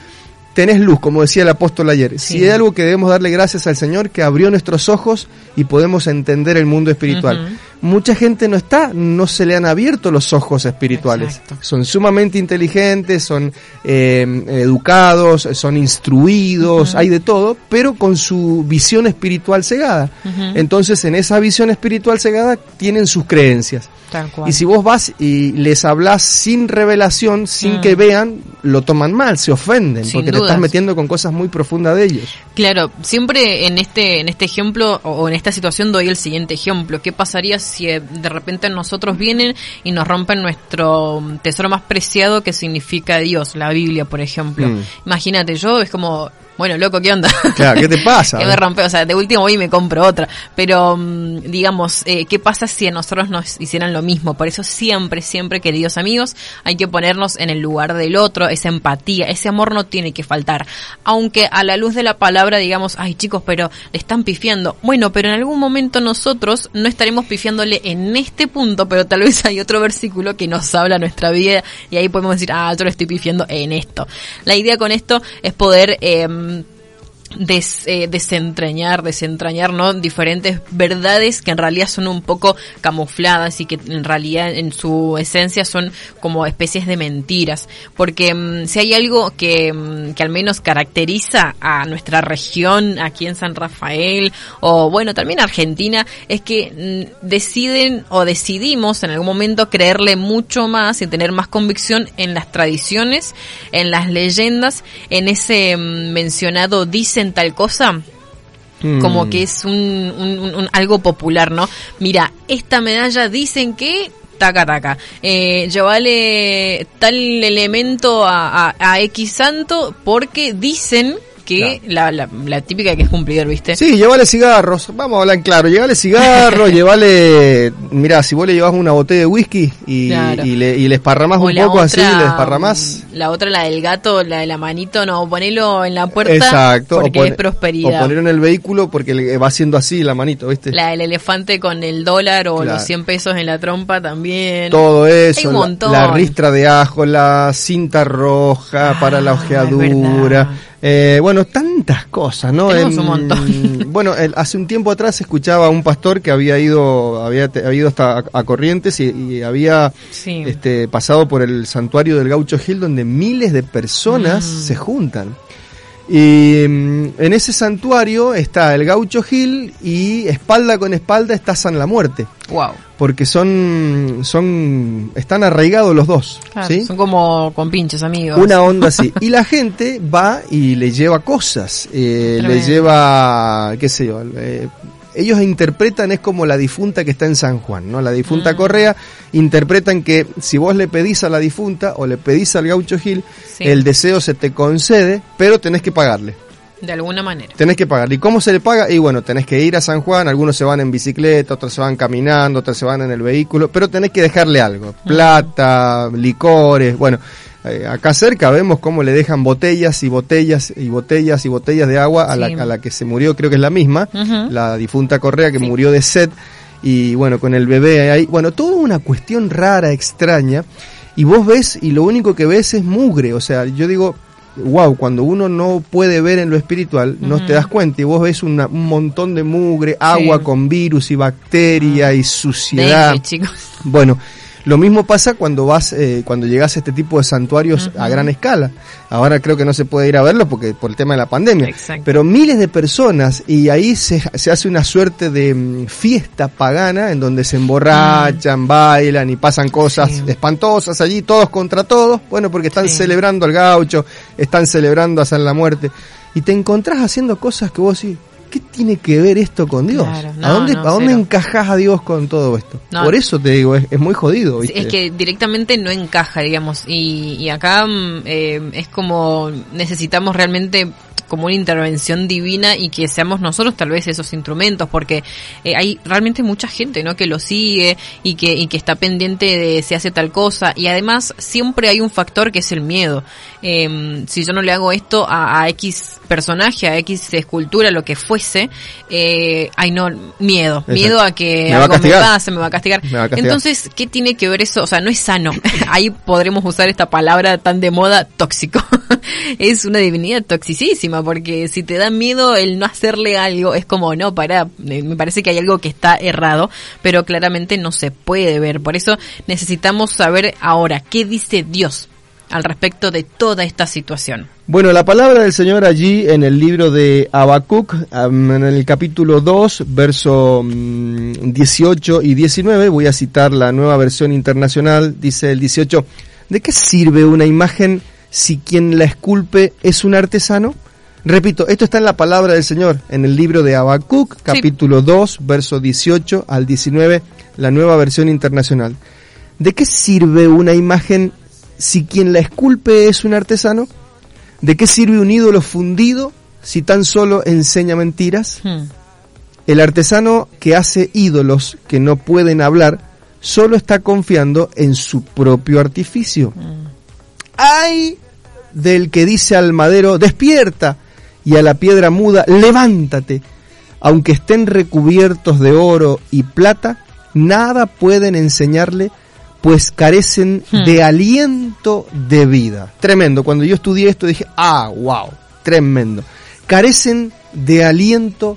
tenés luz, como decía el apóstol ayer. Sí. Si hay algo que debemos darle gracias al Señor, que abrió nuestros ojos y podemos entender el mundo espiritual. Mucha gente no está, no se le han abierto los ojos espirituales. Exacto. Son sumamente inteligentes, son eh, educados, son instruidos, hay de todo, pero con su visión espiritual cegada. Entonces, en esa visión espiritual cegada tienen sus creencias. Tal cual. Y si vos vas y les hablas sin revelación, sin Mm. que vean, lo toman mal, se ofenden, Sin porque te estás metiendo con cosas muy profundas de ellos. Claro, siempre en este en este ejemplo o o en esta situación doy el siguiente ejemplo. ¿Qué pasaría si eh, de repente nosotros vienen y nos rompen nuestro mm, tesoro más preciado que significa Dios, la Biblia, por ejemplo? Mm. Imagínate, yo es como, bueno, loco, ¿qué onda? Claro, ¿qué te pasa? que me rompe, o sea, de último voy y me compro otra. Pero, mm, digamos, eh, ¿qué pasa si a nosotros nos hicieran lo mismo? Por eso siempre, siempre, queridos amigos, hay que ponernos en el lugar del otro, esa empatía, ese amor no tiene que faltar. Aunque a la luz de la palabra digamos, ay chicos, pero le están pifiando. Bueno, pero en algún momento nosotros no estaremos pifiándole en este punto, pero tal vez hay otro versículo que nos habla nuestra vida y ahí podemos decir, ah, yo le estoy pifiando en esto. La idea con esto es poder... Um, des- eh, desentrañar, desentrañar, ¿no? Diferentes verdades que en realidad son un poco camufladas y que en realidad en su esencia son como especies de mentiras. Porque mm, si hay algo que, mm, que al menos caracteriza a nuestra región aquí en San Rafael o bueno, también Argentina, es que mm, deciden o decidimos en algún momento creerle mucho más y tener más convicción en las tradiciones, en las leyendas, en ese mencionado dicen tal cosa, como Mm. que es un, un- un- un- algo popular, ¿no? Mira, esta medalla dicen que taca taca, eh, llevale tal elemento a, a, a X santo porque dicen que la, la, la típica que es cumplidor, ¿viste? Sí, llévale cigarros, vamos a hablar en claro, llévale cigarros, llévale, mira, si vos le llevas una botella de whisky y, Claro. y le, y le esparramás O un poco así, otra, le esparramás. La otra, la del gato, la de la manito, no, ponelo en la puerta Exacto, porque o, es prosperidad. o ponerlo en el vehículo porque le va haciendo así la manito, ¿viste? La del elefante con el dólar o Claro. los 100 pesos en la trompa también. Todo Hay eso, un la- montón. La, ristra de ajo, la cinta roja para la Ah, ojeadura. Eh, bueno, tantas cosas, ¿no? Tenemos un montón. Bueno, el- hace un tiempo atrás escuchaba a un pastor que había ido, había, ido hasta a, a Corrientes y, y había Sí. este, pasado por el santuario del Gaucho Gil donde miles de personas Mm. se juntan. Y mm, en ese santuario está el Gaucho Gil y espalda con espalda está San la Muerte Wow. porque son son están arraigados los dos, Claro, ¿sí? Son como con pinches amigos. Una onda así. Y la gente va y le lleva cosas, eh, le lleva, qué sé yo, eh, ellos interpretan, es como la difunta que está en San Juan, ¿no? La difunta Mm. Correa, interpretan que si vos le pedís a la difunta o le pedís al gaucho Gil, Sí. el deseo se te concede, pero tenés que pagarle. De alguna manera. Tenés que pagarle. ¿Y cómo se le paga? Y bueno, tenés que ir a San Juan, algunos se van en bicicleta, otros se van caminando, otros se van en el vehículo, pero tenés que dejarle algo. Plata, licores, bueno. Eh, acá cerca vemos cómo le dejan botellas y botellas y botellas y botellas de agua a, Sí. la, a la que se murió, creo que es la misma, la difunta Correa que Sí. murió de sed y bueno, con el bebé ahí, bueno, toda una cuestión rara, extraña, y vos ves y lo único que ves es mugre, o sea, yo digo, wow, cuando uno no puede ver en lo espiritual, no te das cuenta y vos ves una- un montón de mugre, agua Sí. con virus y bacteria y suciedad. Chicos. Bueno, Lo mismo pasa cuando vas, eh, cuando llegas a este tipo de santuarios a gran escala. Ahora creo que no se puede ir a verlo porque por el tema de la pandemia. Exacto. Pero miles de personas y ahí se, se hace una suerte de mm, fiesta pagana en donde se emborrachan, bailan y pasan cosas Sí. espantosas allí, todos contra todos. Bueno, porque están Sí. celebrando al gaucho, están celebrando a San la Muerte. Y te encontrás haciendo cosas que vos decís, ¿qué tiene que ver esto con Dios? Claro, no, ¿A dónde, no, ¿a dónde cero. encajás a Dios con todo esto? No. Por eso te digo, es, es muy jodido. Es que directamente no encaja, digamos, y, y acá mm, eh, es como necesitamos realmente como una intervención divina y que seamos nosotros tal vez esos instrumentos porque eh, hay realmente mucha gente no que lo sigue y que y que está pendiente de si hace tal cosa y además siempre hay un factor que es el miedo Eh, si yo no le hago esto a, a x personaje a x escultura lo que fuese eh, ay no miedo Exacto. miedo a que Me algo me pase me va a castigar Me va a castigar. entonces entonces, ¿qué tiene que ver eso? O sea, no es sano. Ahí podremos usar esta palabra tan de moda, tóxico. es una divinidad toxicísima, porque si te da miedo el no hacerle algo, es como, no, para, me parece que hay algo que está errado, pero claramente no se puede ver. Por eso necesitamos saber ahora, ¿qué dice Dios al respecto de toda esta situación? Bueno, la palabra del Señor allí en el libro de Habacuc, en el capítulo 2, verso mm, 18 y 19, voy a citar la nueva versión internacional, dice el 18, ¿de qué sirve una imagen si quien la esculpe es un artesano? Repito, esto está en la palabra del Señor, en el libro de Habacuc, capítulo 2, verso 18 al 19, la nueva versión internacional. ¿De qué sirve una imagen si quien la esculpe es un artesano? ¿De qué sirve un ídolo fundido si tan solo enseña mentiras? Hmm. El artesano que hace ídolos que no pueden hablar solo está confiando en su propio artificio. ¡Ay! Del que dice al madero, despierta, y a la piedra muda, levántate. Aunque estén recubiertos de oro y plata, nada pueden enseñarle, pues carecen Hmm. de aliento de vida. Tremendo. Cuando yo estudié esto dije, ah, wow, tremendo. Carecen de aliento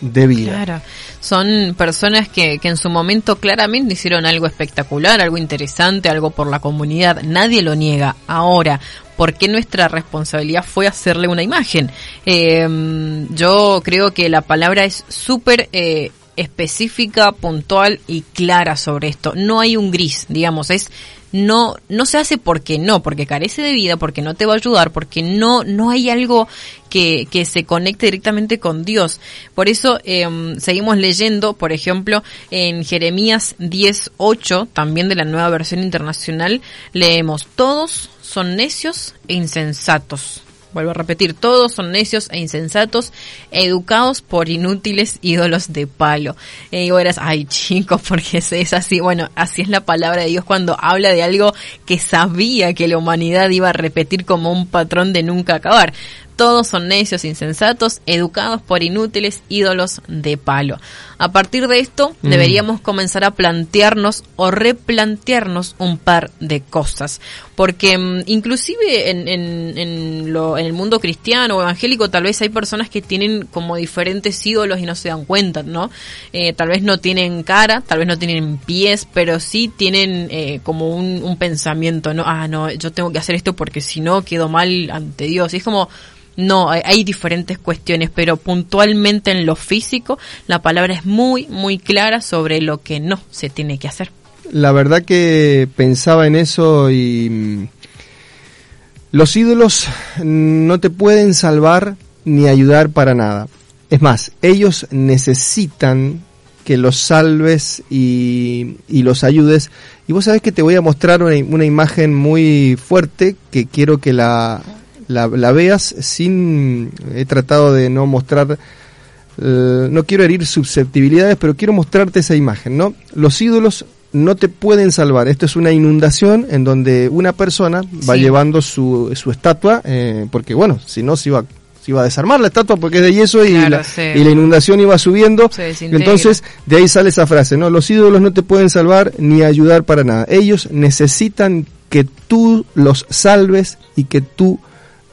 de vida. Claro, son personas que, que en su momento claramente hicieron algo espectacular, algo interesante, algo por la comunidad, nadie lo niega. Ahora, ¿por qué nuestra responsabilidad fue hacerle una imagen? Eh, yo creo que la palabra es súper... eh, específica, puntual y clara sobre esto. No hay un gris, digamos, es no no se hace porque no, porque carece de vida, porque no te va a ayudar, porque no no hay algo que, que se conecte directamente con Dios. Por eso eh, seguimos leyendo, por ejemplo, en Jeremías 10:8, también de la nueva versión internacional, leemos todos son necios e insensatos. Vuelvo a repetir, todos son necios e insensatos, educados por inútiles ídolos de palo. Y vos eras, ay chicos, porque es así. Bueno, así es la palabra de Dios cuando habla de algo que sabía que la humanidad iba a repetir como un patrón de nunca acabar. Todos son necios, insensatos, educados por inútiles ídolos de palo. A partir de esto, Mm. deberíamos comenzar a plantearnos o replantearnos un par de cosas. Porque mm, inclusive en, en, en, lo, en el mundo cristiano o evangélico tal vez hay personas que tienen como diferentes ídolos y no se dan cuenta, ¿no? Eh, tal vez no tienen cara, tal vez no tienen pies, pero sí tienen eh, como un, un pensamiento, ¿no? Ah, no, yo tengo que hacer esto porque si no quedo mal ante Dios. Y es como... No, hay, hay diferentes cuestiones, pero puntualmente en lo físico, la palabra es muy, muy clara sobre lo que no se tiene que hacer. La verdad que pensaba en eso y mm, los ídolos no te pueden salvar ni ayudar para nada. Es más, ellos necesitan que los salves y, los ayudes. Y vos sabés que te voy a mostrar una imagen muy fuerte que quiero que la, la, la veas sin... He tratado de no mostrar... eh, no quiero herir susceptibilidades, pero quiero mostrarte esa imagen, ¿no? Los ídolos no te pueden salvar. Esto es una inundación en donde una persona va llevando su, su estatua, eh, porque bueno, si no se iba, se iba a desarmar la estatua porque es de yeso y, Claro, la, sí. y la inundación iba subiendo. Entonces, de ahí sale esa frase, ¿no? Los ídolos no te pueden salvar ni ayudar para nada. Ellos necesitan que tú los salves y que tú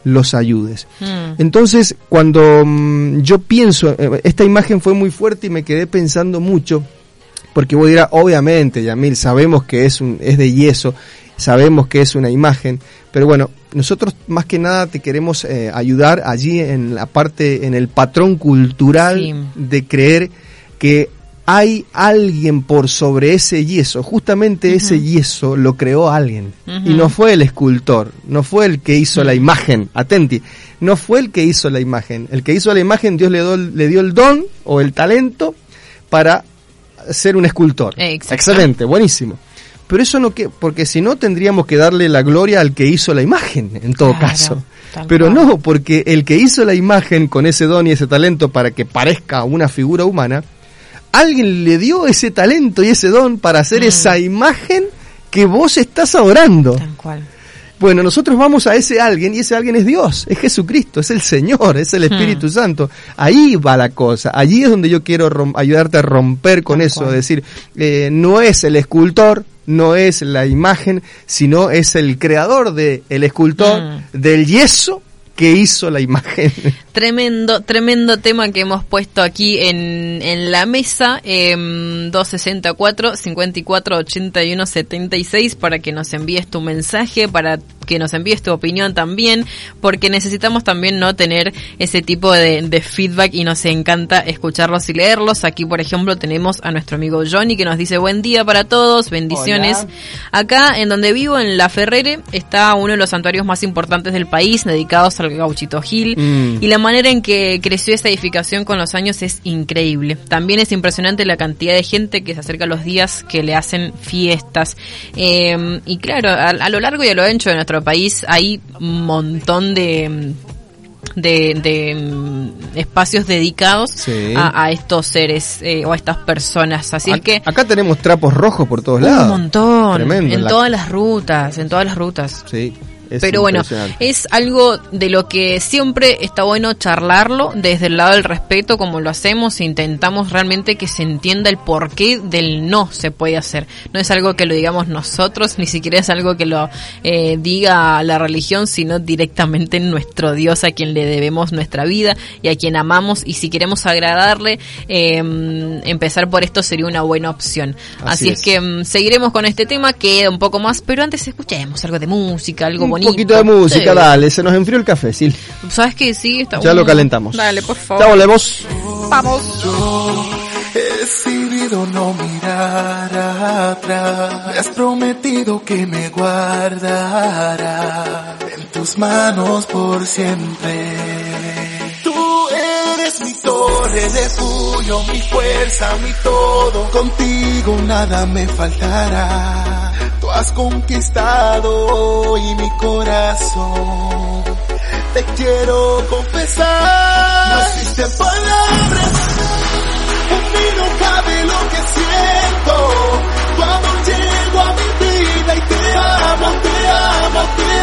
los ayudes. Mm. Entonces, cuando mm, yo pienso, eh, esta imagen fue muy fuerte y me quedé pensando mucho, Porque vos dirás, obviamente, Yamil, sabemos que es, un, es de yeso, sabemos que es una imagen, pero bueno, nosotros más que nada te queremos eh, ayudar allí en la parte, en el patrón cultural Sí. de creer que hay alguien por sobre ese yeso, justamente ese yeso lo creó alguien y no fue el escultor, no fue el que hizo la imagen, atenti, no fue el que hizo la imagen, el que hizo la imagen Dios le, do- le dio el don o el talento para ser un escultor. Exacto. Excelente, buenísimo. Pero eso no que, porque si no tendríamos que darle la gloria al que hizo la imagen, en todo Claro, caso. Pero no, porque el que hizo la imagen con ese don y ese talento para que parezca una figura humana, alguien le dio ese talento y ese don para hacer esa imagen que vos estás adorando. Mm. Tal cual. Bueno, nosotros vamos a ese alguien y ese alguien es Dios, es Jesucristo, es el Señor, es el Espíritu Hmm. Santo. Ahí va la cosa, allí es donde yo quiero ayudarte a romper con Tal eso, cual. decir, eh, no es el escultor, no es la imagen, sino es el creador del el escultor, Mm. del yeso que hizo la imagen. Tremendo, tremendo tema que hemos puesto aquí en, en la mesa, em, 264 54 81 76 para que nos envíes tu mensaje, para que nos envíes tu opinión también, porque necesitamos también no tener ese tipo de, de feedback y nos encanta escucharlos y leerlos. Aquí, por ejemplo, tenemos a nuestro amigo Johnny que nos dice buen día para todos, bendiciones. Hola. Acá, en donde vivo, en La Ferrere, está uno de los santuarios más importantes del país, dedicados al gauchito Gil. Mm. Y la manera en que creció esta edificación con los años es increíble. También es impresionante la cantidad de gente que se acerca a los días que le hacen fiestas. Eh, y claro, a, a lo largo y a lo ancho de nuestro país hay un montón de de, de, mm, espacios dedicados Sí. a, a estos seres eh, o a estas personas. Así es que Acá tenemos trapos rojos por todos lados. un montón, Tremendo. en la- todas las rutas, en todas las rutas. Sí, es Pero bueno, es algo de lo que siempre está bueno charlarlo desde el lado del respeto, como lo hacemos, e intentamos realmente que se entienda el porqué del no se puede hacer. No es algo que lo digamos nosotros, ni siquiera es algo que lo eh, diga la religión, sino directamente nuestro Dios a quien le debemos nuestra vida y a quien amamos. Y si queremos agradarle, eh, empezar por esto sería una buena opción. Así Así, es que mm, seguiremos con este tema, queda un poco más, pero antes escuchemos algo de música, algo Un bonito. poquito de música, Sí. dale, se nos enfrió el café, Sil. ¿Sabes que Sí, está Ya lo bueno. calentamos. Dale, por favor. Ya volvemos. He decidido no mirar atrás. Me has prometido que me guardará en tus manos por siempre. Tú eres mi torre, refugio, mi fuerza, mi todo. Contigo nada me faltará. Has conquistado hoy mi corazón. Te quiero confesar. No existen palabras en mí no cabe lo que siento. Tu amor llegó a mi vida y te amo, te amo, te amo,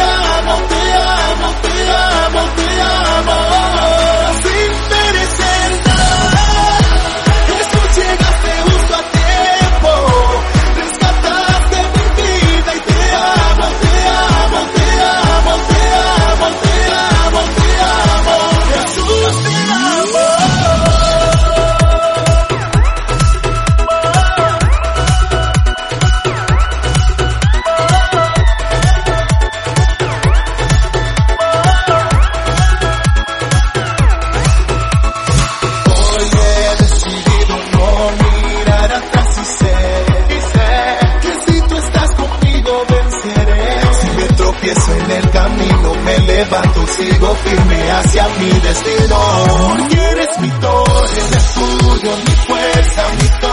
tropiezo en el camino, me levanto, sigo firme hacia mi destino. Porque eres mi torre, refugio, mi fuerza, mi todo.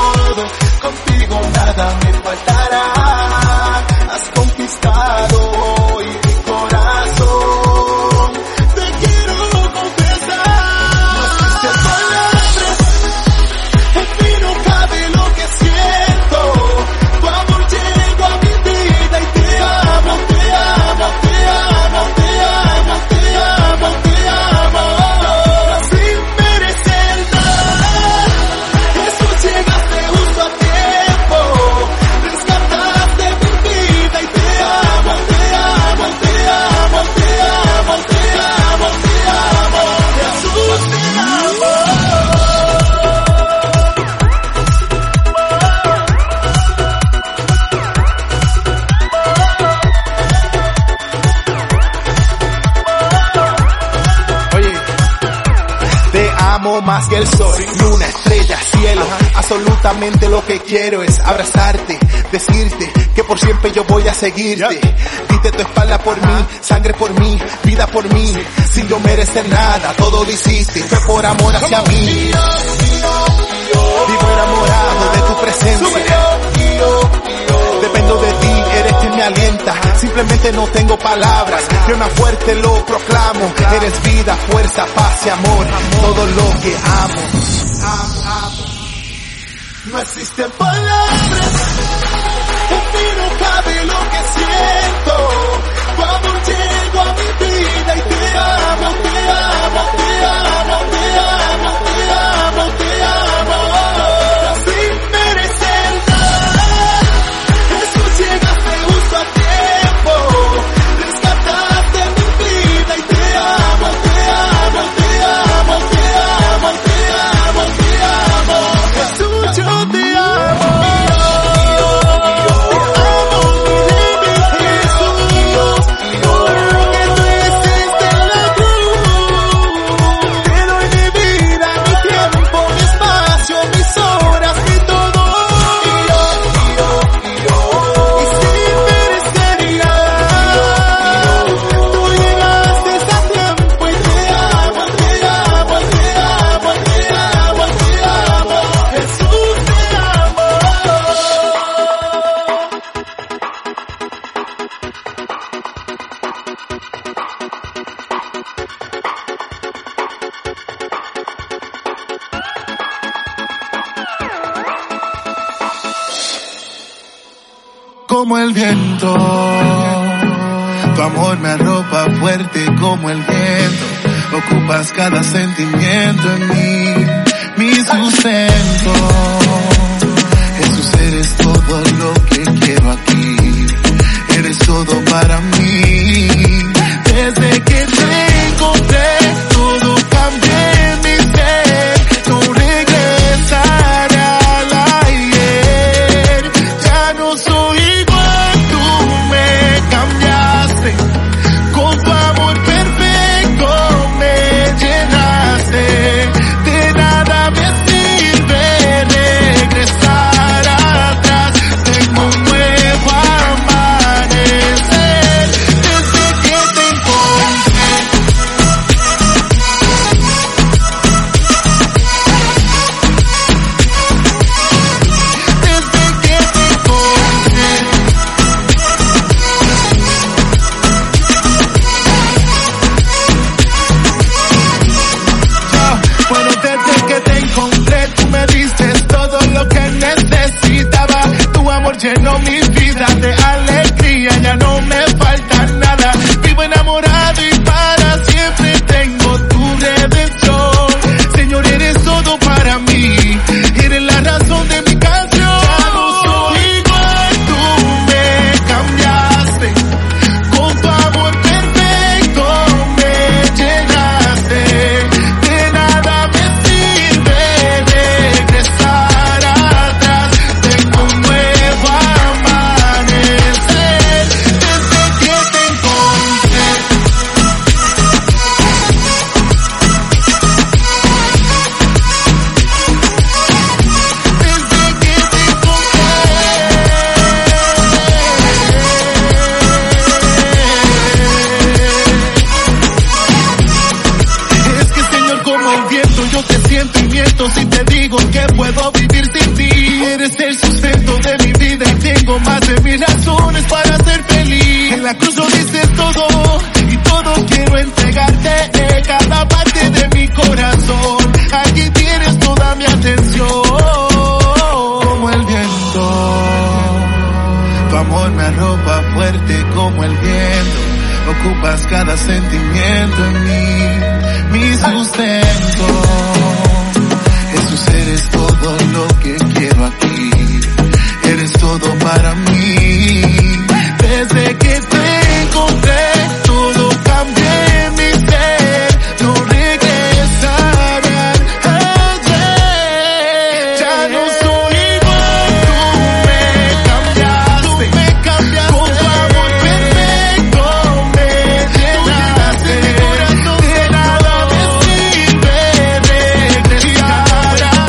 seguirte. Diste tu espalda por mí, sangre por mí, vida por mí. Sin yo merecer nada, todo lo hiciste. Fue por amor hacia mí. Vivo enamorado de tu presencia. Dependo de ti, eres quien me alienta. Simplemente no tengo palabras. Yo más fuerte lo proclamo. Eres vida, fuerza, paz y amor. Todo lo que amo. No existen palabras. como el viento ocupas cada sentimiento en mí, mi sustento. Jesús eres todo lo que quiero aquí, eres todo para mí.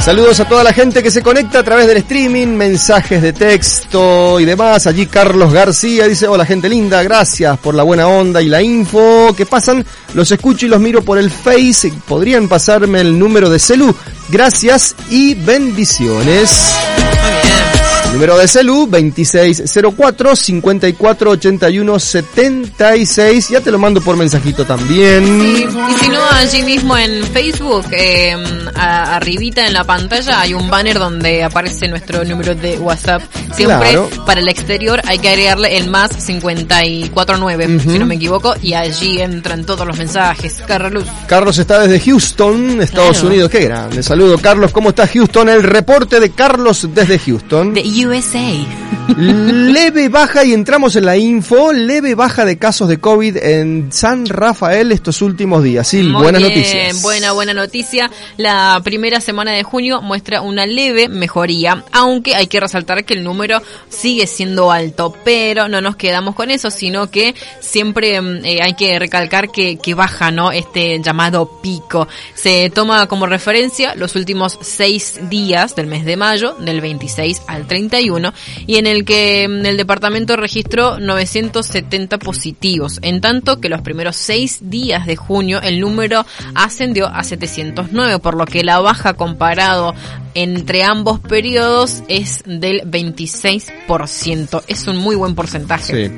Saludos a toda la gente que se conecta a través del streaming, mensajes de texto y demás. Allí Carlos García dice, hola gente linda, gracias por la buena onda y la info que pasan. Los escucho y los miro por el Face. ¿Podrían pasarme el número de celu? Gracias y bendiciones. Número de celu 2604 5481 76. Ya te lo mando por mensajito también. Sí, y si no, allí mismo en Facebook, eh, a- arribita en la pantalla hay un banner donde aparece nuestro número de WhatsApp. Siempre Claro. para el exterior hay que agregarle el más 549, Ujú. si no me equivoco, y allí entran todos los mensajes. Carlos. Carlos está desde Houston, Estados Claro. Unidos. Qué grande. Saludo, Carlos. ¿Cómo está Houston? El reporte de Carlos desde Houston. De USA. Leve baja y entramos en la info. Leve baja de casos de COVID en San Rafael estos últimos días. Sí, Muy buenas bien, noticias. Buena, buena noticia. La primera semana de junio muestra una leve mejoría, aunque hay que resaltar que el número sigue siendo alto, pero no nos quedamos con eso, sino que siempre mm, eh, hay que recalcar que, que baja, ¿no? Este llamado pico. Se toma como referencia los últimos seis días del mes de mayo, del 26 al 31, y en el que mm, el departamento registró 970 positivos, en tanto que los primeros seis días de junio el número ascendió a 709, por lo que la baja comparado entre ambos periodos es del 26%. Es un muy buen porcentaje.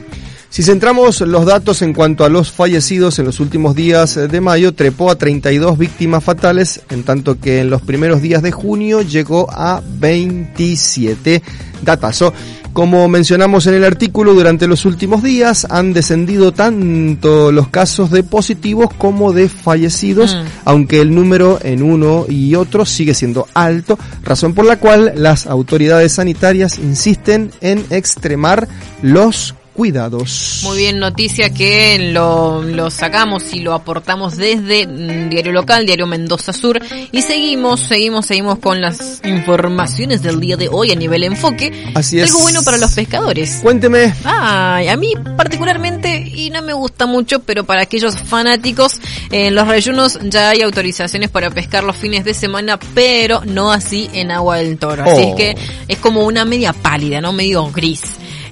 Si centramos los datos en cuanto a los fallecidos en los últimos días de mayo, trepó a 32 víctimas fatales, en tanto que en los primeros días de junio llegó a 27. Datazo. Como mencionamos en el artículo, durante los últimos días han descendido tanto los casos de positivos como de fallecidos, Mm. aunque el número en uno y otro sigue siendo alto, razón por la cual las autoridades sanitarias insisten en extremar los cuidados. Muy bien, noticia que lo, lo sacamos y lo aportamos desde mm, Diario Local, Diario Mendoza Sur. Y seguimos, seguimos, seguimos con las informaciones del día de hoy a nivel enfoque. Así es. Algo bueno para los pescadores. Cuénteme. Ay, a mí particularmente, y no me gusta mucho, pero para aquellos fanáticos, en los reyunos ya hay autorizaciones para pescar los fines de semana, pero no así en Agua del Toro. Así Oh. es que es como una media pálida, ¿no? Medio gris.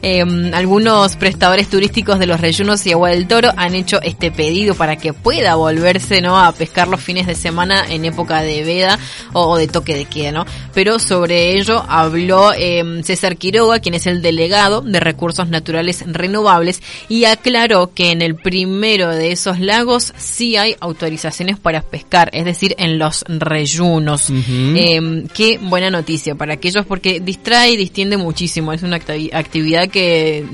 Eh, algunos prestadores turísticos de los reyunos y Agua del Toro han hecho este pedido para que pueda volverse no a pescar los fines de semana en época de veda o, o de toque de queda, ¿no? Pero sobre ello habló eh, César Quiroga, quien es el delegado de Recursos Naturales Renovables, y aclaró que en el primero de esos lagos sí hay autorizaciones para pescar, es decir, en los reyunos. Eh, qué buena noticia para aquellos porque distrae y distiende muchísimo. Es una activi- actividad que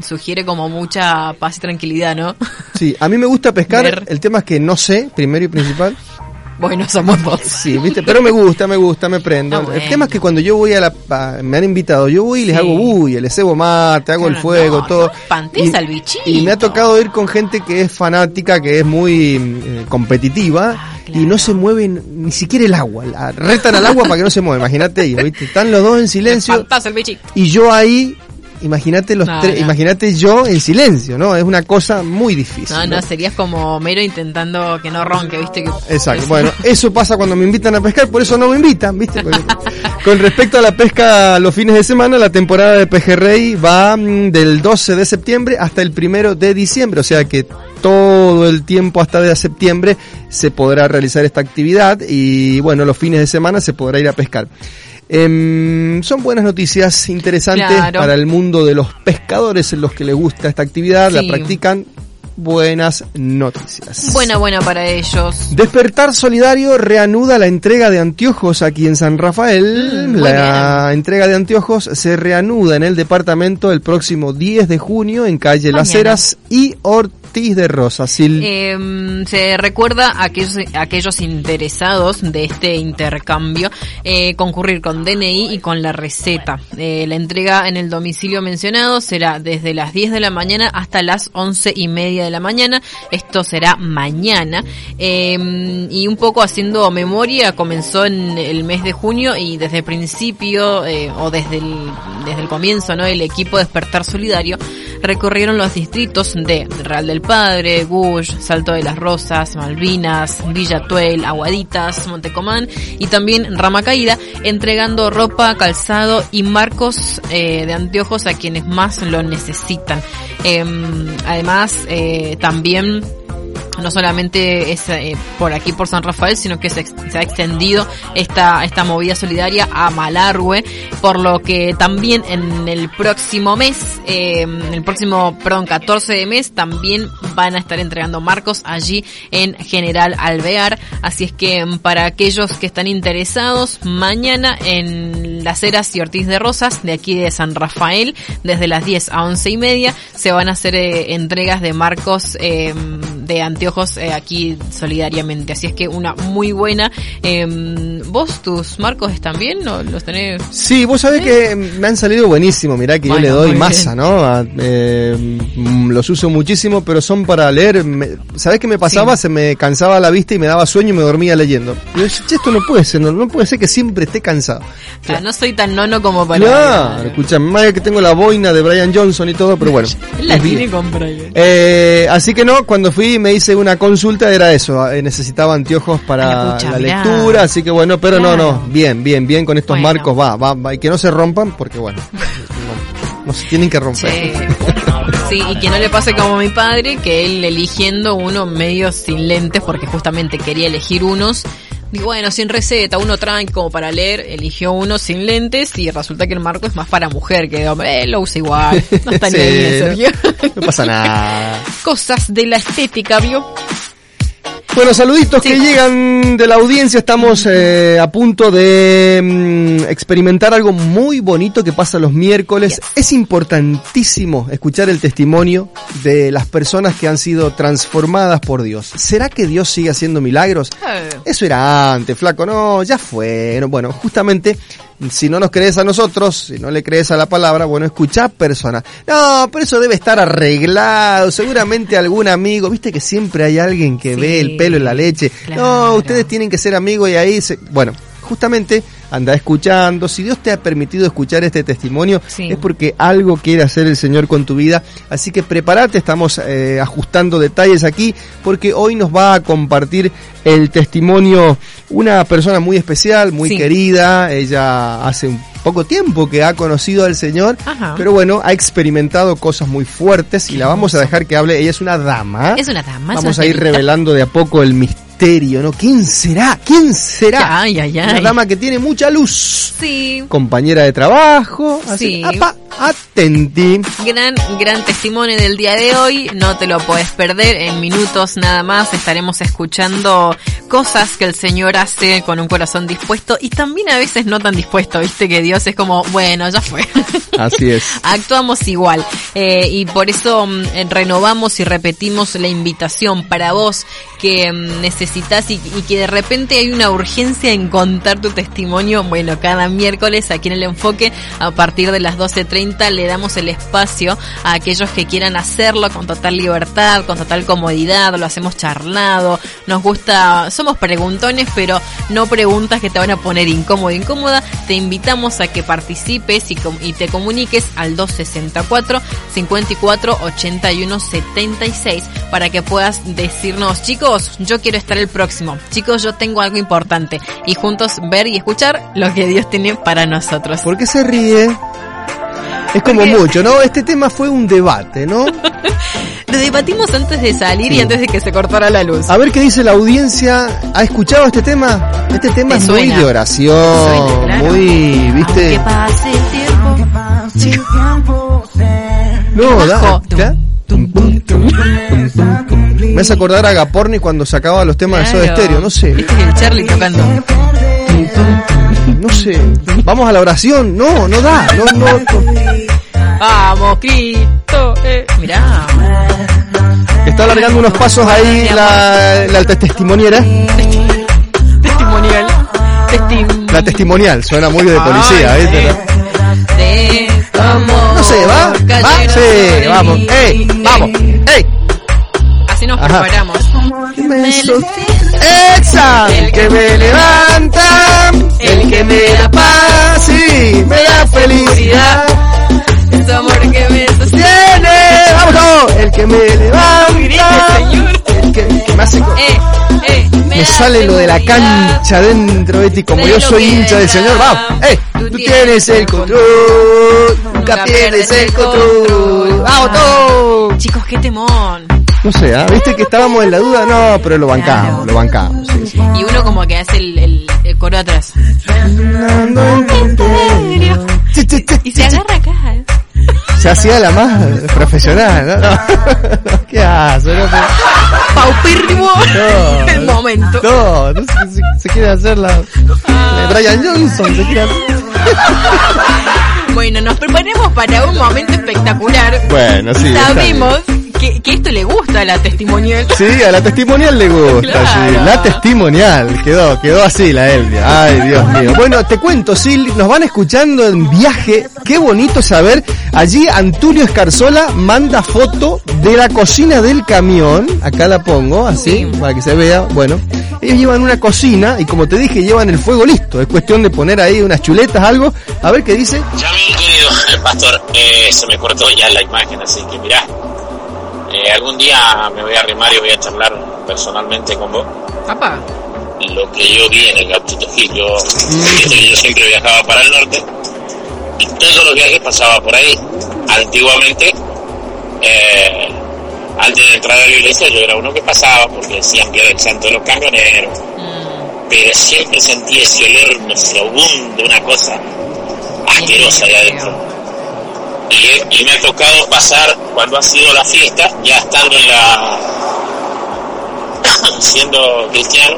sugiere como mucha paz y tranquilidad, ¿no? Sí, a mí me gusta pescar, Ver. el tema es que no sé, primero y principal. Bueno, somos dos. Sí, viste, pero me gusta, me gusta, me prendo. Ah, bueno. El tema es que cuando yo voy a la... a- me han invitado, yo voy y les Sí. hago bulla, les cebo mate, hago el fuego, no, todo. no espantes al bichito. Y me ha tocado ir con gente que es fanática, que es muy eh, competitiva Ah, y no se mueven ni siquiera el agua. La- retan al agua para que no se mueva, imagínate ellos, ¿viste? Están los dos en silencio bichito. y yo ahí, imagínate los No, tres, no. imagínate yo en silencio, ¿no? Es una cosa muy difícil. No, no, serías como mero intentando que no ronque, ¿viste? Que Exacto. Bueno, eso pasa cuando me invitan a pescar, por eso no me invitan, ¿viste? Porque- con respecto a la pesca los fines de semana, la temporada de pejerrey va mm, del 12 de septiembre hasta el primero de diciembre, o sea que todo el tiempo hasta de septiembre se podrá realizar esta actividad y bueno, los fines de semana se podrá ir a pescar. Em, son buenas noticias interesantes Claro. para el mundo de los pescadores, los que les gusta esta actividad, la Sí. practican. Buenas noticias. buena, buena para ellos. Despertar Solidario reanuda la entrega de anteojos aquí en San Rafael. Mm, la entrega de anteojos se reanuda en el departamento el próximo 10 de junio en calle Las Mañana. Heras y Ortiz de Rosa. Eh, se recuerda a aquellos, a aquellos interesados de este intercambio eh, concurrir con DNI y con la receta. Eh, la entrega en el domicilio mencionado será desde las 10 de la mañana hasta las 11 y media de la mañana. Esto será mañana. Eh, y un poco haciendo memoria, comenzó en el mes de junio y desde el principio eh, o desde el, desde el comienzo, ¿no? El equipo Despertar Solidario recorrieron los distritos de Real del Padre, Gush, Salto de las Rosas, Malvinas, Villa Tuel, Aguaditas, Montecomán y también Rama Caída, entregando ropa, calzado y marcos eh, de anteojos a quienes más lo necesitan. Em, además, eh, también no solamente es eh, por aquí por San Rafael, sino que se, ha extendido esta, esta movida solidaria a Malargüe, por lo que también en el próximo mes, eh, el próximo, perdón, 14 de mes, también van a estar entregando marcos allí en General Alvear, así es que mm, para aquellos que están interesados, mañana en las Heras y Ortiz de Rosas, de aquí de San Rafael, desde las 10 a 11 y media, se van a hacer eh, entregas de marcos eh, de anteojos eh, aquí solidariamente. Así es que una muy buena. Eh, ¿Vos tus marcos están bien? ¿No los tenés? Sí, vos sabés que me han salido buenísimo. Mirá que Bueno, yo le doy masa, bien. ¿no? A- eh, mm, los uso muchísimo, pero son para leer. Me- ¿Sabés qué me pasaba? Se me cansaba la vista y me daba sueño y me dormía leyendo. Y yo decía, "Che, esto no puede ser, no, no puede ser que siempre esté cansado. Ah, no soy tan nono como para... Claro, escucha, más que tengo la boina de Brian Johnson y todo, pero bueno. La tiene con Brian. Eh, así que no, cuando fui me hice una consulta era eso, eh, necesitaba anteojos para la mirá. lectura, así que bueno, pero no, no, bien, bien, bien con estos Bueno. marcos, va, va, va, y que no se rompan, porque bueno, no, no se tienen que romper. Sí. Sí, y que no le pase como a mi padre, que él eligiendo uno medio sin lentes, porque justamente quería elegir unos. Digo, bueno, sin receta, uno trae como para leer, eligió uno sin lentes y resulta que el marco es más para mujer, que eh, lo usa igual. No está ni Sí, no- Sergio. No pasa nada. Cosas de la estética, ¿vio? Bueno, saluditos que llegan de la audiencia. Estamos eh, a punto de mm, experimentar algo muy bonito que pasa los miércoles. Es importantísimo escuchar el testimonio de las personas que han sido transformadas por Dios. ¿Será que Dios sigue haciendo milagros? Eso era antes, flaco. No, ya fue. No, Bueno, justamente, si no nos crees a nosotros, si no le crees a la palabra, bueno, escuchá personas. No, pero eso debe estar arreglado. Seguramente algún amigo, viste que siempre hay alguien que ve el pelo en la leche. No, ustedes tienen que ser amigos y ahí se... Bueno, justamente anda escuchando. Si Dios te ha permitido escuchar este testimonio, es porque algo quiere hacer el Señor con tu vida. Así que prepárate, estamos eh, ajustando detalles aquí, porque hoy nos va a compartir el testimonio una persona muy especial, muy Sí. querida. Ella hace un poco tiempo que ha conocido al Señor, Ajá. pero bueno, ha experimentado cosas muy fuertes y la vamos a dejar que hable. Ella es una dama. Es una dama. Vamos a ir revelando de a poco el misterio, ¿no? ¿Quién será? ¿Quién será? Ay, ay, ay. Una dama que tiene mucha luz. Sí. Compañera de trabajo. Así, Sí. apa, atenti. Gran, gran testimonio del día de hoy, no te lo puedes perder, en minutos nada más estaremos escuchando cosas que el Señor hace con un corazón dispuesto y también a veces no tan dispuesto, viste que Dios es como, bueno, ya fue. Así es. Actuamos igual eh, y por eso mm, eh, renovamos y repetimos la invitación para vos que mm, y, que de repente hay una urgencia en contar tu testimonio. Bueno, cada miércoles aquí en el enfoque a partir de las 12.30 le damos el espacio a aquellos que quieran hacerlo con total libertad, con total comodidad, lo hacemos charlado, nos gusta, somos preguntones, pero no preguntas que te van a poner incómodo, incómoda. Te invitamos a que participes y, y te comuniques al 264 54 81 76 para que puedas decirnos, chicos, yo quiero estar el próximo, chicos, yo tengo algo importante y juntos ver y escuchar lo que Dios tiene para nosotros. ¿Por qué se ríe? Es como mucho, ¿no? Este tema fue un debate, ¿no? Lo debatimos antes de salir y antes de que se cortara la luz. A ver qué dice la audiencia. ¿Ha escuchado este tema? Este tema es muy de oración, Suena, claro. muy, ¿viste? pase el tiempo. No, da, ¿qué? Me hace acordar a Agaporni cuando sacaba los temas de Soda. Stereo, no sé, Este es el Charlie tocando. no sé. Vamos a la oración, no, no da, no, no. Vamos, Cristo. Eh. Mirá. Está alargando unos pasos ahí la, la testimoniera. Testimonial. Testim La testimonial, suena muy de policía, Ay, ¿viste? de amor. No sé, ¿va? ¿Va? Sí, vamos. ¡Ey! ¡Vamos! ¡Ey! Así nos Ajá. preparamos. ¡Exa! El que me levanta, el que me da paz y me da felicidad. Es amor que me sostiene. ¡Tiene! ¡Vamos todos! El que me levanta, clásico. Eh, eh, Me sale lo de la cancha dentro, Betty, como De yo soy que hincha del señor, vamos, eh, Tú tú tienes el el control, nunca pierdes el control, vamos todos. Chicos, qué temón. No sé, ¿ah? ¿viste que estábamos en la duda? No, pero lo bancamos, lo bancamos, sí, sí. Y uno como que hace el, el- el coro atrás. Y se agarra acá. ¿eh? Se hacía la más profesional, ¿no? no. ¿Qué hace? No, Paupérrimo No. el momento. no, no sé si se quiere hacer la... de Brian Johnson, se quiere hacer... Bueno, nos preparemos para un momento espectacular. Bueno, sí. Sabemos que, que esto le gusta a la testimonial. Sí, a la testimonial le gusta, Claro. sí. La testimonial, quedó, quedó así la Elvia. Ay, Dios mío. Bueno, te cuento, Sil, nos van escuchando en viaje. Qué bonito saber. Allí Antulio Escarzola manda foto de la cocina del camión. Acá la pongo, así, Sí. para que se vea. Bueno, ellos llevan una cocina y como te dije, llevan el fuego listo. Es cuestión de poner ahí unas chuletas, algo. A ver qué dice. Ya querido pastor, eh, se me cortó ya la imagen, así que mirá, eh, algún día me voy a arrimar y voy a charlar personalmente con vos. Papá. Lo que yo vi en el Gauchito Gil, yo, que yo siempre viajaba para el norte y todos los viajes pasaba por ahí. Antiguamente, eh, antes de entrar a la iglesia, yo era uno que pasaba porque decían que era el santo de los camioneros, pero siempre sentí ese olor nauseabundo, una cosa asquerosa ahí adentro. Y, y me ha tocado pasar cuando ha sido la fiesta, ya estando en la. siendo cristiano,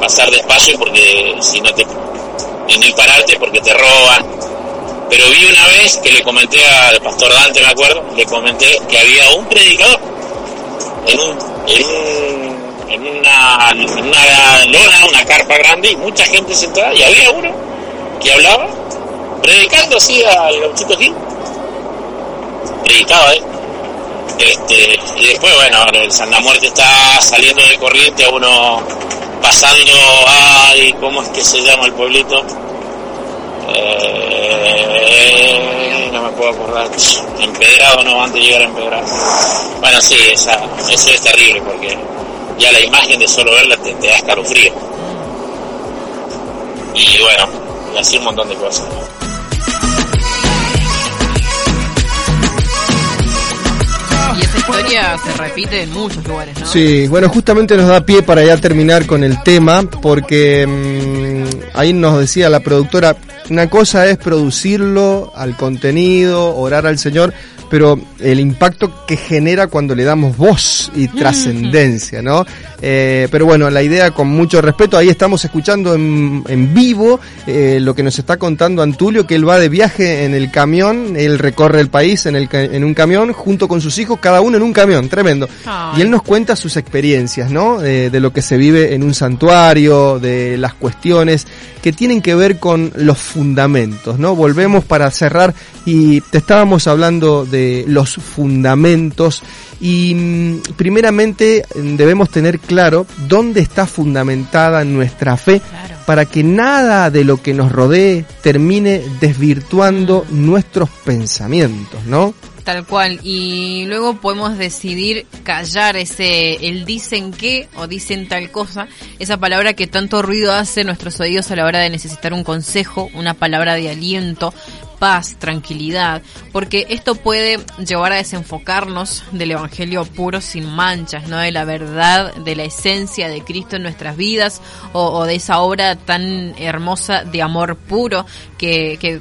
pasar despacio porque si no te. y ni pararte porque te roban. Pero vi una vez que le comenté al pastor Dante, me acuerdo, le comenté que había un predicador en un. en un en una, en una lona, una carpa grande y mucha gente sentada y había uno que hablaba predicando así al gauchito Gil. Predicaba eh este y después bueno el Santa Muerte está saliendo de corriente a uno pasando ay cómo es que se llama el pueblito Eh, no me puedo acordar. Empedrado no antes de llegar a empedrado bueno sí esa, eso es terrible porque ya la imagen de solo verla te, te da escalofrío. Y bueno y así un montón de cosas historia se repite en muchos lugares, ¿no? Sí, bueno, justamente nos da pie para ya terminar con el tema, porque mm, ahí nos decía la productora, una cosa es producirlo al contenido, orar al Señor, pero el impacto que genera cuando le damos voz y trascendencia, ¿no? Eh, pero bueno, la idea con mucho respeto, ahí estamos escuchando en, en vivo eh, lo que nos está contando Antulio, que él va de viaje en el camión, él recorre el país en, el, en un camión junto con sus hijos, cada uno en un camión, tremendo. Y él nos cuenta sus experiencias, ¿no? Eh, de lo que se vive en un santuario, de las cuestiones que tienen que ver con los fundamentos, ¿no? Volvemos para cerrar y te estábamos hablando de los fundamentos y mm, primeramente mm, debemos tener claro dónde está fundamentada nuestra fe para que nada de lo que nos rodee termine desvirtuando nuestros pensamientos, ¿no? Tal cual. Y luego podemos decidir callar ese, el dicen qué o dicen tal cosa, esa palabra que tanto ruido hace nuestros oídos a la hora de necesitar un consejo, una palabra de aliento, paz, tranquilidad, porque esto puede llevar a desenfocarnos del evangelio puro sin manchas, ¿no? De la verdad, de la esencia de Cristo en nuestras vidas o, o de esa obra tan hermosa de amor puro que, que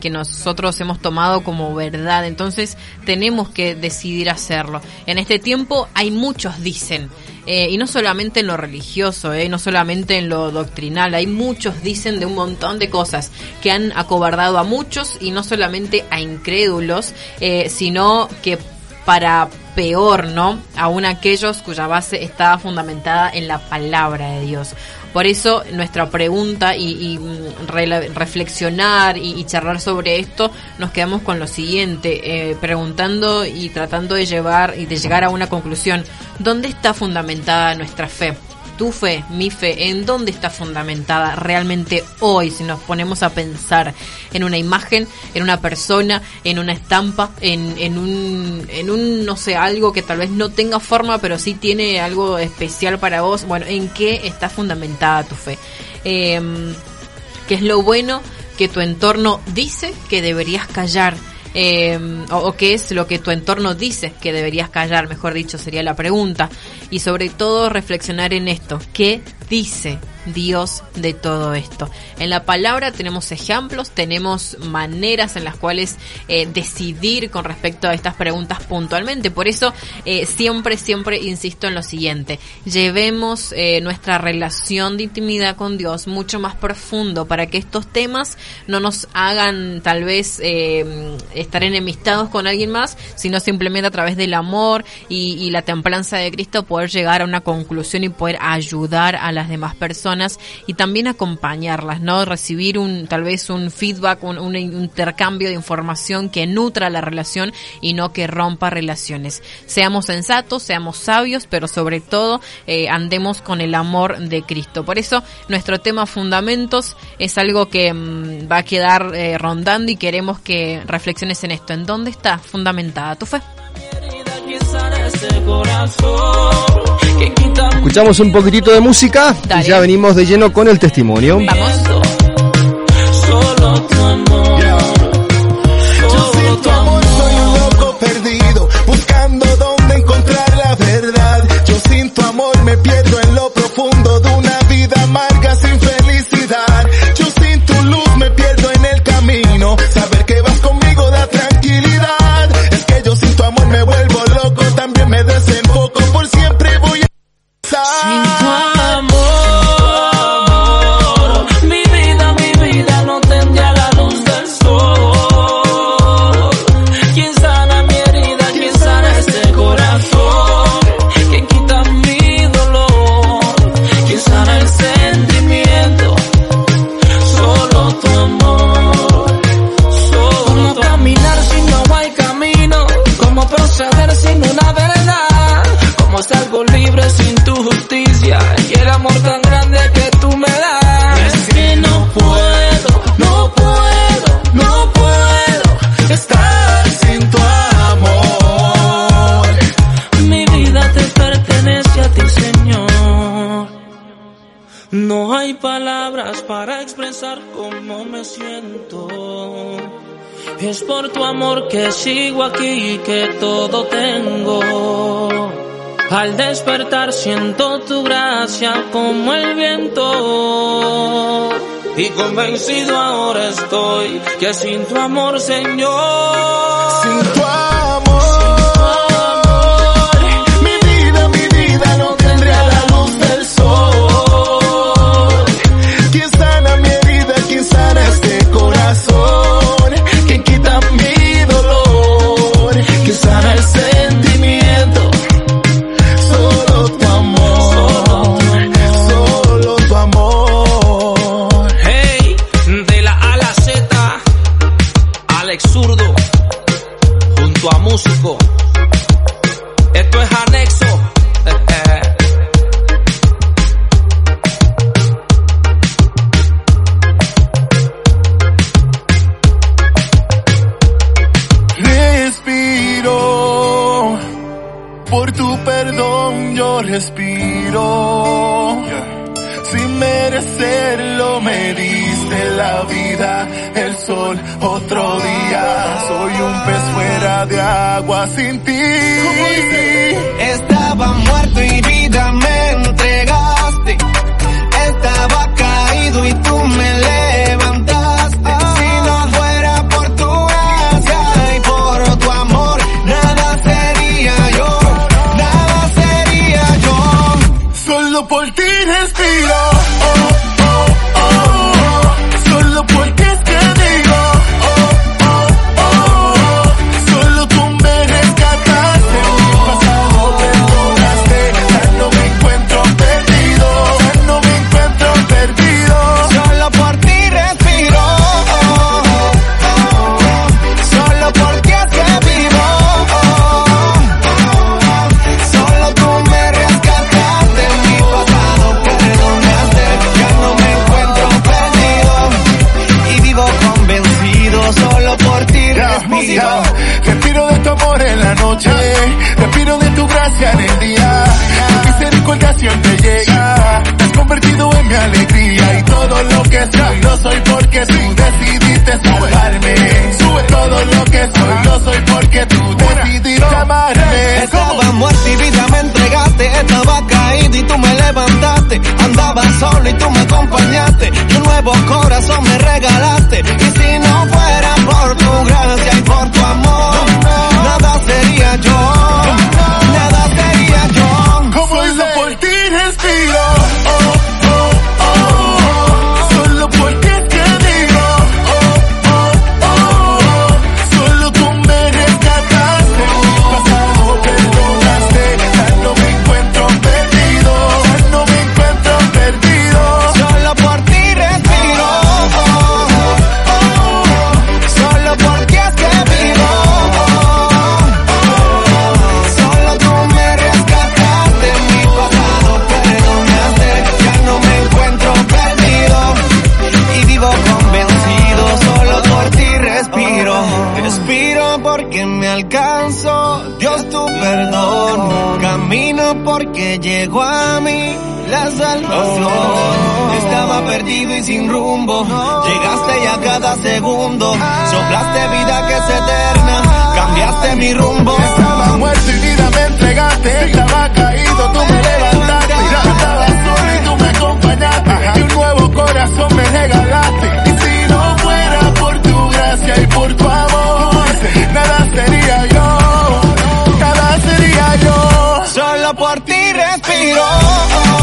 que, nosotros hemos tomado como verdad. Entonces tenemos que decidir hacerlo. En este tiempo hay muchos dicen. eh, y no solamente en lo religioso, eh, no solamente en lo doctrinal, hay muchos dicen de un montón de cosas que han acobardado a muchos y no solamente a incrédulos, eh, sino que para peor, ¿no? Aún aquellos cuya base está fundamentada en la palabra de Dios. Por eso nuestra pregunta y, mm, reflexionar y, y charlar sobre esto, nos quedamos con lo siguiente, eh, preguntando y tratando de llevar y de llegar a una conclusión. ¿Dónde está fundamentada nuestra fe? Tu fe, mi fe, ¿en dónde está fundamentada realmente hoy? Si nos ponemos a pensar en una imagen, en una persona, en una estampa, en, en, un, en un, no sé, algo que tal vez no tenga forma, pero sí tiene algo especial para vos. Bueno, ¿en qué está fundamentada tu fe? Eh, ¿Qué es lo bueno que tu entorno dice que deberías callar? Eh, o, o, qué es lo que tu entorno dice que deberías callar, mejor dicho, sería la pregunta. Y sobre todo reflexionar en esto, ¿qué dice Dios de todo esto? En la palabra tenemos ejemplos, tenemos maneras en las cuales eh, decidir con respecto a estas preguntas puntualmente. Por eso eh, siempre, siempre insisto en lo siguiente, llevemos eh, nuestra relación de intimidad con Dios mucho más profundo para que estos temas no nos hagan tal vez estar enemistados con alguien más, sino simplemente a través del amor y, y la templanza de Cristo poder llegar a una conclusión y poder ayudar a las demás personas y también acompañarlas, ¿no? Recibir un, tal vez un feedback, un, intercambio de información que nutra la relación y no que rompa relaciones. Seamos sensatos, seamos sabios, pero sobre todo eh, andemos con el amor de Cristo. Por eso nuestro tema fundamentos es algo que mmm, va a quedar eh, rondando y queremos que reflexiones en esto. ¿En dónde está fundamentada tu fe? Escuchamos un poquitito de música Dale. y ya venimos de lleno con el testimonio. Vamos. Tu amor que sigo aquí y que todo tengo. Al despertar siento tu gracia como el viento. Y convencido ahora estoy que sin tu amor, Señor. Tú decidiste salvarme. Sube todo lo que soy lo soy porque tú decidiste amarme. Estaba muerto y vida me entregaste, estaba caído y tú me levantaste, andaba solo y tú me acompañaste, y un nuevo corazón me regalaste, y si no fuera por tu gracia y por tu amor, nada sería yo, llegó a mí la salvación. Estaba perdido y sin rumbo, llegaste y a cada segundo, soplaste vida que es eterna, cambiaste mi rumbo. Estaba muerto y vida me entregaste. Estaba caído, tú me levantaste. Ya estaba solo y tú me acompañaste. Y un nuevo corazón me regalaste. Y si no fuera por tu gracia y por tu amor, nada sería yo. Nada sería yo. Solo por ti respiro. Solo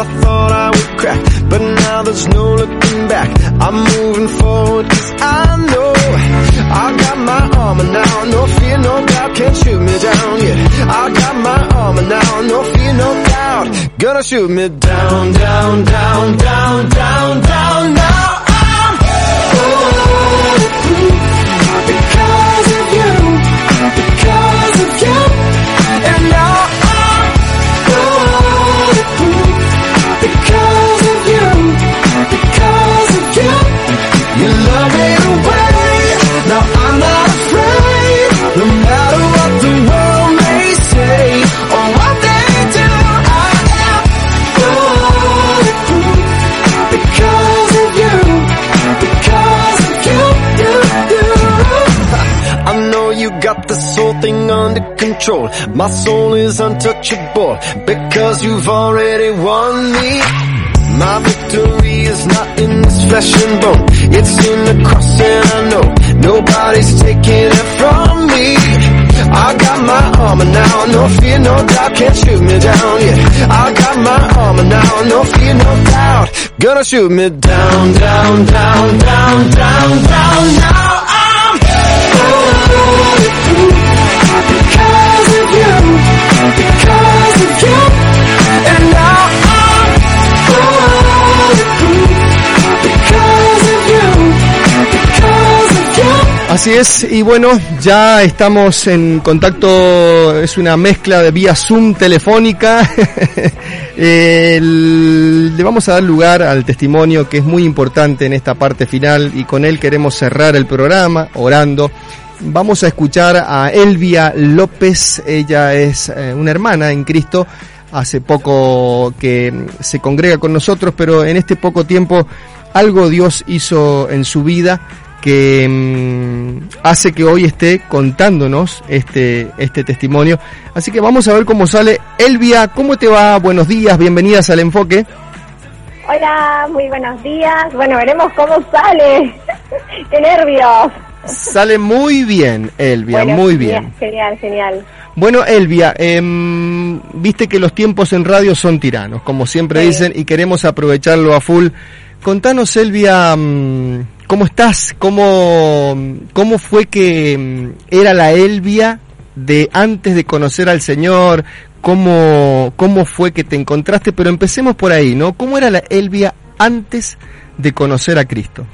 I thought I would crack. But now there's no looking back. I'm moving forward cause I know I got my armor now. No fear, no doubt, can't shoot me down yet. I got my armor now. No fear, no doubt, gonna shoot me down, down, down, down, down, down. Now control. My soul is untouchable because you've already won me. My victory is not in this flesh and bone. It's in the cross and I know nobody's taking it from me. I got my armor now, no fear, no doubt, can't shoot me down yeah. I got my armor now, no fear, no doubt, gonna shoot me down, down, down, down, down, down. Now Así es, y bueno, ya estamos en contacto, es una mezcla de vía Zoom telefónica. El- le vamos a dar lugar al testimonio que es muy importante en esta parte final y con él queremos cerrar el programa orando. Vamos a escuchar a Elvia López, ella es eh, una hermana en Cristo, hace poco que se congrega con nosotros, pero en este poco tiempo algo Dios hizo en su vida que mm, hace que hoy esté contándonos este, este testimonio. Así que vamos a ver cómo sale. Elvia, ¿cómo te va? Buenos días, bienvenidas al enfoque. Hola, muy buenos días. Bueno, veremos cómo sale. ¡Qué nervios! Sale muy bien, Elvia, Bueno, muy bien. Genial, genial. Bueno, Elvia, em, viste que los tiempos en radio son tiranos, como siempre Sí. dicen, y queremos aprovecharlo a full. Contanos, Elvia, mm, ¿cómo estás? ¿Cómo, cómo fue que mm, era la Elvia de antes de conocer al Señor? ¿Cómo, ¿Cómo fue que te encontraste? Pero empecemos por ahí, ¿no? ¿Cómo era la Elvia antes de conocer a Cristo?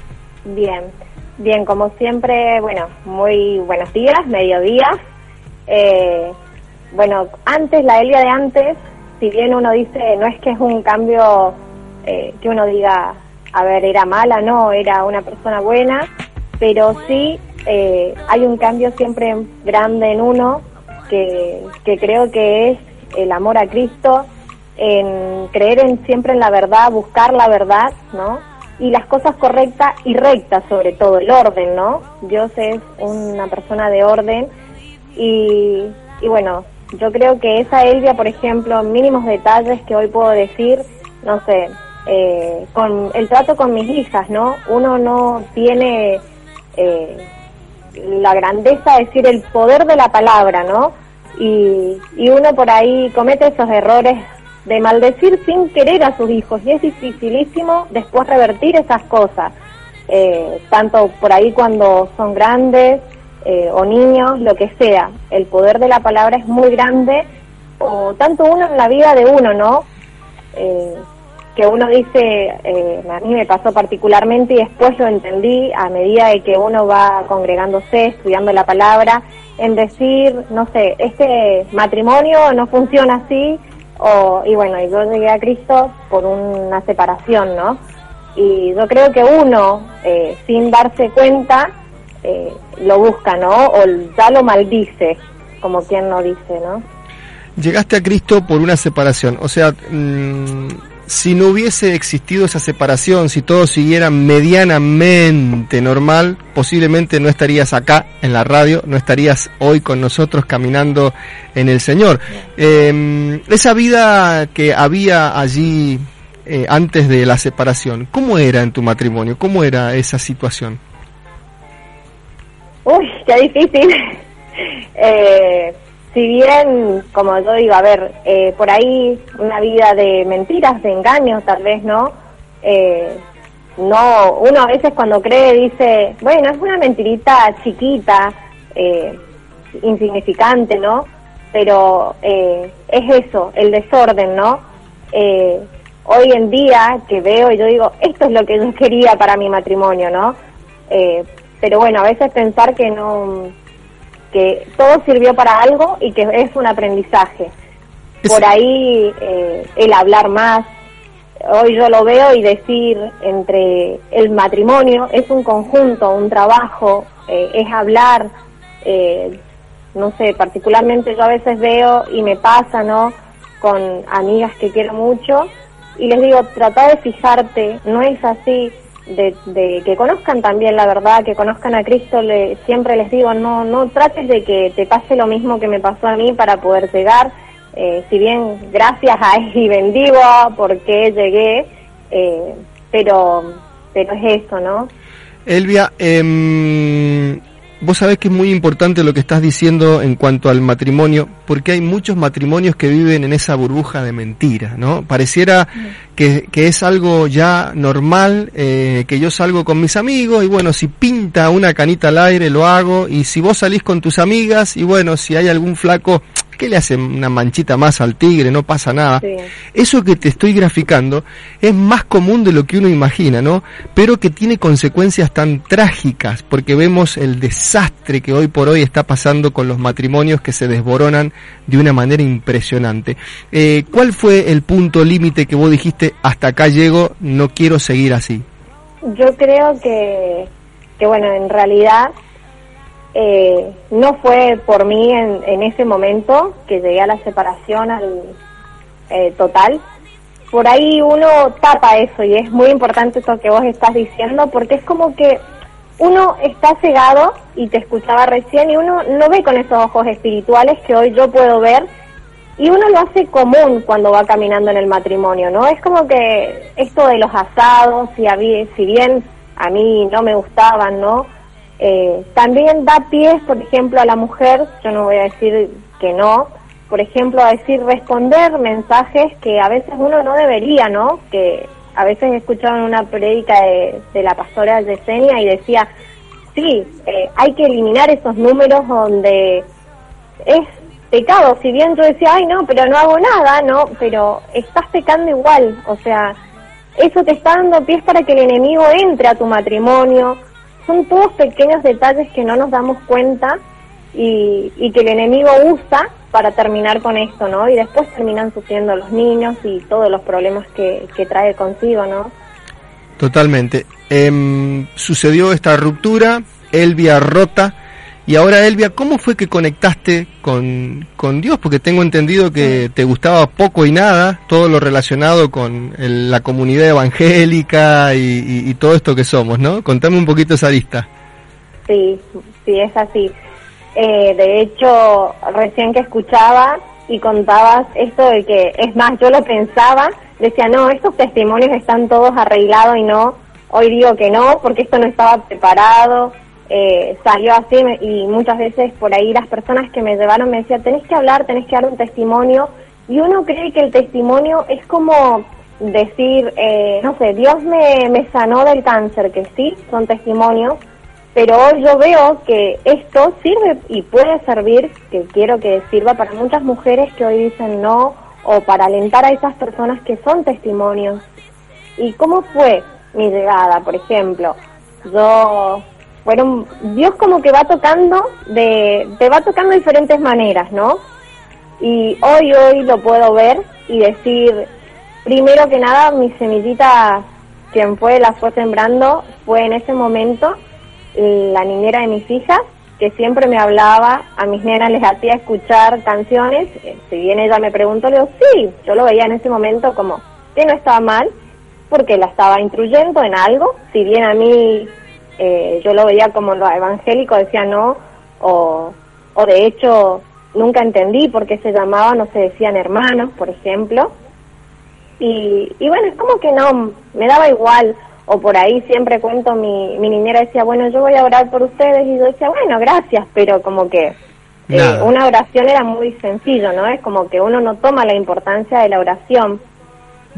Bien, bien, como siempre, bueno, muy buenos días, mediodía. Eh, bueno, antes, la Elia de antes, si bien uno dice, no es que es un cambio eh, que uno diga, a ver, era mala, no, era una persona buena, pero sí eh, hay un cambio siempre grande en uno que, que creo que es el amor a Cristo, en creer en siempre en la verdad, buscar la verdad, ¿no? Y las cosas correctas y rectas sobre todo, el orden, ¿no? Dios es una persona de orden y, y bueno, yo creo que esa Elvia, por ejemplo, mínimos detalles que hoy puedo decir, no sé, eh, con el trato con mis hijas, ¿no? Uno no tiene eh, la grandeza de decir el poder de la palabra, ¿no? Y, y uno por ahí comete esos errores de maldecir sin querer a sus hijos y es dificilísimo después revertir esas cosas, eh, tanto por ahí cuando son grandes eh, o niños, lo que sea. El poder de la palabra es muy grande, o tanto uno en la vida de uno, ¿no? Eh, que uno dice, eh, a mí me pasó particularmente y después lo entendí a medida de que uno va congregándose, estudiando la palabra, en decir, no sé, este matrimonio no funciona así, o, y bueno, yo llegué a Cristo por una separación, ¿no? Y yo creo que uno, eh, sin darse cuenta, eh, lo busca, ¿no? O ya lo maldice, como quien no dice, ¿no? Llegaste a Cristo por una separación, o sea, mm, si no hubiese existido esa separación, si todo siguiera medianamente normal, posiblemente no estarías acá en la radio, no estarías hoy con nosotros caminando en el Señor. Eh, esa vida que había allí eh, antes de la separación, ¿cómo era en tu matrimonio? ¿Cómo era esa situación? Uy, qué difícil. eh, si bien, como yo digo, a ver, eh, por ahí una vida de mentiras, de engaños, tal vez, ¿no? Eh, no, uno a veces cuando cree dice, bueno, es una mentirita chiquita, eh, insignificante, ¿no? Pero eh, es eso, el desorden, ¿no? Eh, hoy en día que veo y yo digo, esto es lo que yo quería para mi matrimonio, ¿no? Eh, pero bueno, a veces pensar que no, que todo sirvió para algo y que es un aprendizaje. Por ahí eh, el hablar más, hoy yo lo veo y decir entre el matrimonio es un conjunto, un trabajo, eh, es hablar, eh, no sé, particularmente yo a veces veo y me pasa, ¿no? Con amigas que quiero mucho y les digo, trata de fijarte, no es así, de, de que conozcan también la verdad, que conozcan a Cristo, le, siempre les digo, no, no trates de que te pase lo mismo que me pasó a mí para poder llegar, eh, si bien gracias a él y bendigo porque llegué, eh, pero, pero es eso, ¿no? Elvia, em, vos sabés que es muy importante lo que estás diciendo en cuanto al matrimonio, porque hay muchos matrimonios que viven en esa burbuja de mentira, ¿no? Pareciera que, que es algo ya normal, eh, que yo salgo con mis amigos y bueno, si pinta una canita al aire lo hago, y si vos salís con tus amigas y bueno, si hay algún flaco ¿qué le hace una manchita más al tigre? No pasa nada. Eso que te estoy graficando es más común de lo que uno imagina, ¿no? Pero que tiene consecuencias tan trágicas, porque vemos el desastre que hoy por hoy está pasando con los matrimonios que se desboronan de una manera impresionante. Eh, ¿Cuál fue el punto límite que vos dijiste, hasta acá llego, no quiero seguir así? Yo creo que, que bueno, en realidad eh, no fue por mí en, ese momento que llegué a la separación al, eh, total. Por ahí uno tapa eso y es muy importante eso que vos estás diciendo porque es como que uno está cegado y te escuchaba recién y uno no ve con esos ojos espirituales que hoy yo puedo ver y uno lo hace común cuando va caminando en el matrimonio, ¿no? Es como que esto de los asados, si, si bien a mí no me gustaban, ¿no? Eh, también da pies, por ejemplo, a la mujer, yo no voy a decir que no, por ejemplo, a decir responder mensajes que a veces uno no debería, ¿no? Que a veces en una prédica de, la pastora Yesenia y decía, sí, eh, hay que eliminar esos números donde es pecado, si bien yo decía, ay no, pero no hago nada, no, pero estás pecando igual, o sea, eso te está dando pies para que el enemigo entre a tu matrimonio, son todos pequeños detalles que no nos damos cuenta y, y que el enemigo usa para terminar con esto, ¿no? Y después terminan sufriendo los niños y todos los problemas que, que trae consigo, ¿no? Totalmente. Eh, sucedió esta ruptura, Elvia rota, y ahora, Elvia, ¿cómo fue que conectaste con, con Dios? Porque tengo entendido que te gustaba poco y nada todo lo relacionado con la comunidad evangélica y, todo esto que somos, ¿no? Contame un poquito esa lista. Sí, sí, es así. Eh, de hecho, recién que escuchaba y contabas esto de que, es más, yo lo pensaba, decía, no, estos testimonios están todos arreglados y no, hoy digo que no, porque esto no estaba preparado eh, salió así y muchas veces por ahí las personas que me llevaron me decían, tenés que hablar, tenés que dar un testimonio y uno cree que el testimonio es como decir, eh, no sé, Dios me, me sanó del cáncer, que sí, son testimonios, pero hoy yo veo que esto sirve y puede servir, que quiero que sirva para muchas mujeres que hoy dicen no, o para alentar a esas personas que son testimonios. ¿Y cómo fue mi llegada, por ejemplo? Yo fueron Dios como que va tocando de te va tocando de diferentes maneras, ¿no? Y hoy hoy lo puedo ver y decir primero que nada mi semillita quien fue la fue sembrando fue en ese momento la niñera de mis hijas que siempre me hablaba, a mis nenas les hacía escuchar canciones, eh, si bien ella me preguntó, le digo, sí, yo lo veía en ese momento como que no estaba mal, porque la estaba instruyendo en algo, si bien a mí eh, yo lo veía como lo evangélico, decía no, o, o de hecho nunca entendí por qué se llamaban, no se decían hermanos, por ejemplo. Y, y bueno, es como que no, me daba igual, o por ahí siempre cuento, mi, mi niñera decía, bueno, yo voy a orar por ustedes, y yo decía, bueno, gracias, pero como que eh, una oración era muy sencillo, ¿no? Es como que uno no toma la importancia de la oración.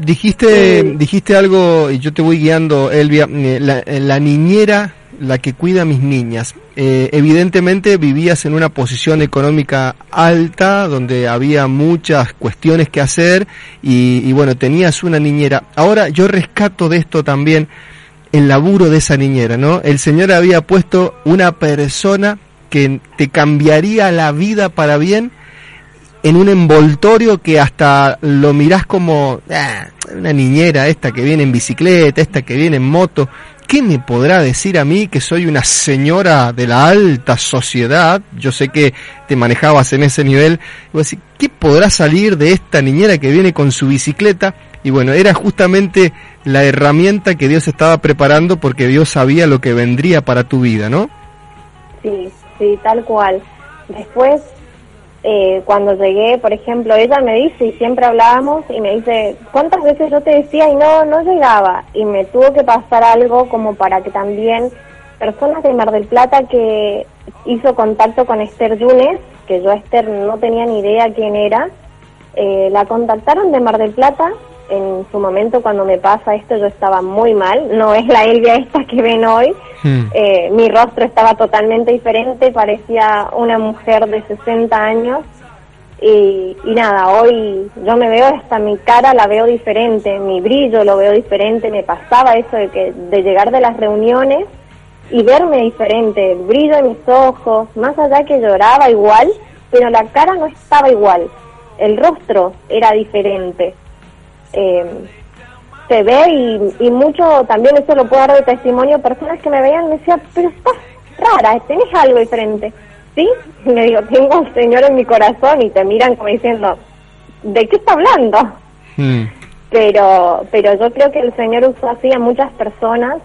Dijiste, dijiste algo, y yo te voy guiando, Elvia, eh, la, la niñera, la que cuida a mis niñas. Eh, evidentemente vivías en una posición económica alta, donde había muchas cuestiones que hacer, y, y bueno, tenías una niñera. Ahora yo rescato de esto también el laburo de esa niñera, ¿no? El Señor había puesto una persona que te cambiaría la vida para bien, en un envoltorio que hasta lo mirás como ah, una niñera esta que viene en bicicleta, esta que viene en moto. ¿Qué me podrá decir a mí que soy una señora de la alta sociedad? Yo sé que te manejabas en ese nivel. decir, ¿qué podrá salir de esta niñera que viene con su bicicleta? Y bueno, era justamente la herramienta que Dios estaba preparando porque Dios sabía lo que vendría para tu vida, ¿no? Sí, sí, tal cual. Después eh, cuando llegué, por ejemplo, ella me dice, y siempre hablábamos, y me dice, ¿cuántas veces yo te decía y no, no llegaba? Y me tuvo que pasar algo como para que también personas de Mar del Plata que hizo contacto con Esther Yunes, que yo a Esther no tenía ni idea quién era, eh, la contactaron de Mar del Plata. En su momento cuando me pasa esto yo estaba muy mal, no es la Elvia esta que ven hoy, Hmm. Eh, mi rostro estaba totalmente diferente, parecía una mujer de 60 años. Y, y nada, hoy yo me veo hasta mi cara la veo diferente, mi brillo lo veo diferente, me pasaba eso de que de llegar de las reuniones y verme diferente, el brillo de mis ojos, más allá que lloraba igual, pero la cara no estaba igual, el rostro era diferente. Eh, se ve y, y mucho también eso lo puedo dar de testimonio, personas que me veían me decían, pero estás rara, tenés algo diferente. ¿Sí? Y me digo, tengo un Señor en mi corazón y te miran como diciendo, ¿de qué está hablando? Mm. Pero, pero yo creo que el Señor usó así a muchas personas.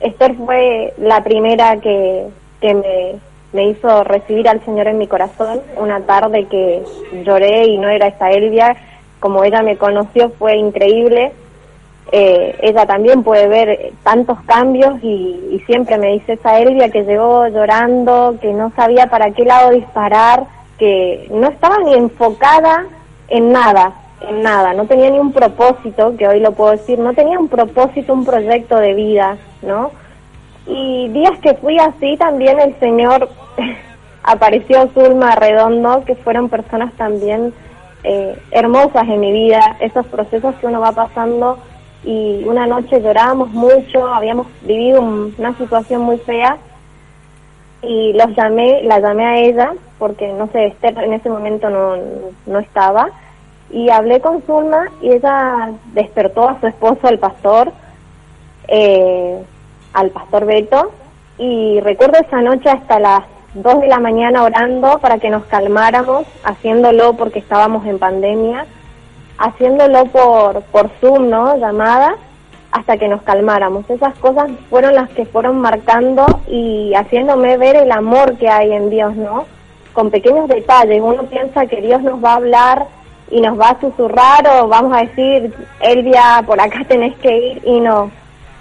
Esther fue la primera que, que me, me hizo recibir al Señor en mi corazón. Una tarde que lloré y no era esta Elvia, como ella me conoció fue increíble. Eh, ella también puede ver tantos cambios y, y siempre me dice esa Elvia que llegó llorando, que no sabía para qué lado disparar, que no estaba ni enfocada en nada, en nada, no tenía ni un propósito, que hoy lo puedo decir, no tenía un propósito, un proyecto de vida, ¿no? Y días que fui así también el Señor apareció Zulma Redondo, que fueron personas también eh, hermosas en mi vida, esos procesos que uno va pasando. Y una noche llorábamos mucho, habíamos vivido un- una situación muy fea. Y los llamé, la llamé a ella porque no sé, Esther en ese momento no, no estaba. Y hablé con Zulma y ella despertó a su esposo, el pastor, eh, al pastor Beto. Y recuerdo esa noche hasta las 2 de la mañana orando para que nos calmáramos, haciéndolo porque estábamos en pandemia, haciéndolo por, por Zoom, ¿no? Llamada, hasta que nos calmáramos. Esas cosas fueron las que fueron marcando y haciéndome ver el amor que hay en Dios, ¿no? Con pequeños detalles. Uno piensa que Dios nos va a hablar y nos va a susurrar o vamos a decir, Elvia, por acá tenés que ir y no.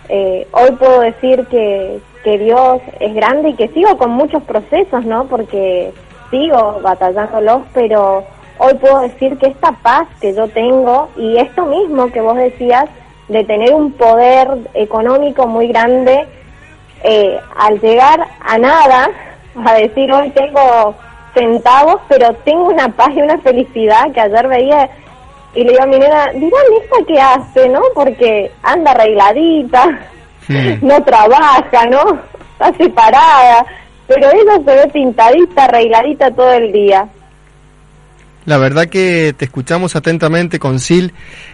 Eh, hoy puedo decir que, que Dios es grande y que sigo con muchos procesos, ¿no? Porque sigo batallándolos, pero hoy puedo decir que esta paz que yo tengo y esto mismo que vos decías de tener un poder económico muy grande, eh, al llegar a nada, a decir hoy tengo centavos, pero tengo una paz y una felicidad que ayer veía y le digo a mi nena, dirán esta que hace, ¿no? Porque anda arregladita, no trabaja, ¿no? Está separada, pero ella se ve pintadita, arregladita todo el día. La verdad que te escuchamos atentamente con Sil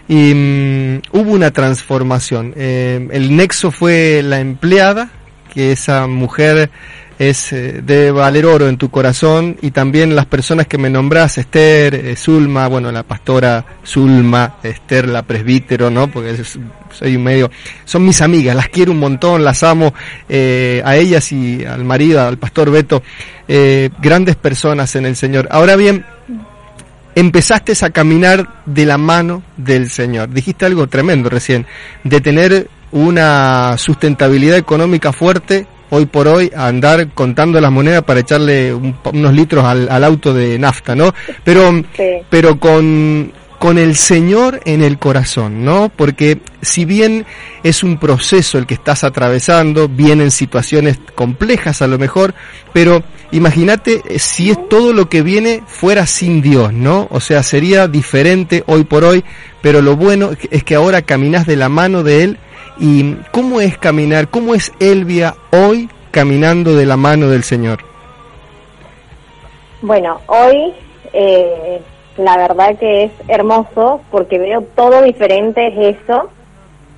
y mm, hubo una transformación. Eh, el nexo fue la empleada, que esa mujer es eh, de valer oro en tu corazón y también las personas que me nombras, Esther, eh, Zulma, bueno, la pastora Zulma, Esther, la presbítero, ¿no? Porque soy un medio, son mis amigas, las quiero un montón, las amo eh, a ellas y al marido, al pastor Beto, eh, grandes personas en el Señor. Ahora bien, empezaste a caminar de la mano del Señor. Dijiste algo tremendo recién, de tener una sustentabilidad económica fuerte hoy por hoy a andar contando las monedas para echarle un- unos litros al, al auto de nafta, ¿no? Pero, pero con, con el Señor en el corazón, ¿no? Porque si bien es un proceso el que estás atravesando, vienen situaciones complejas a lo mejor, pero imagínate eh, si es todo lo que viene fuera sin Dios, ¿no? O sea, sería diferente hoy por hoy, pero lo bueno es que ahora caminas de la mano de Él y ¿cómo es caminar? ¿Cómo es Elvia hoy caminando de la mano del Señor? Bueno, hoy eh, la verdad que es hermoso porque veo todo diferente, es eso.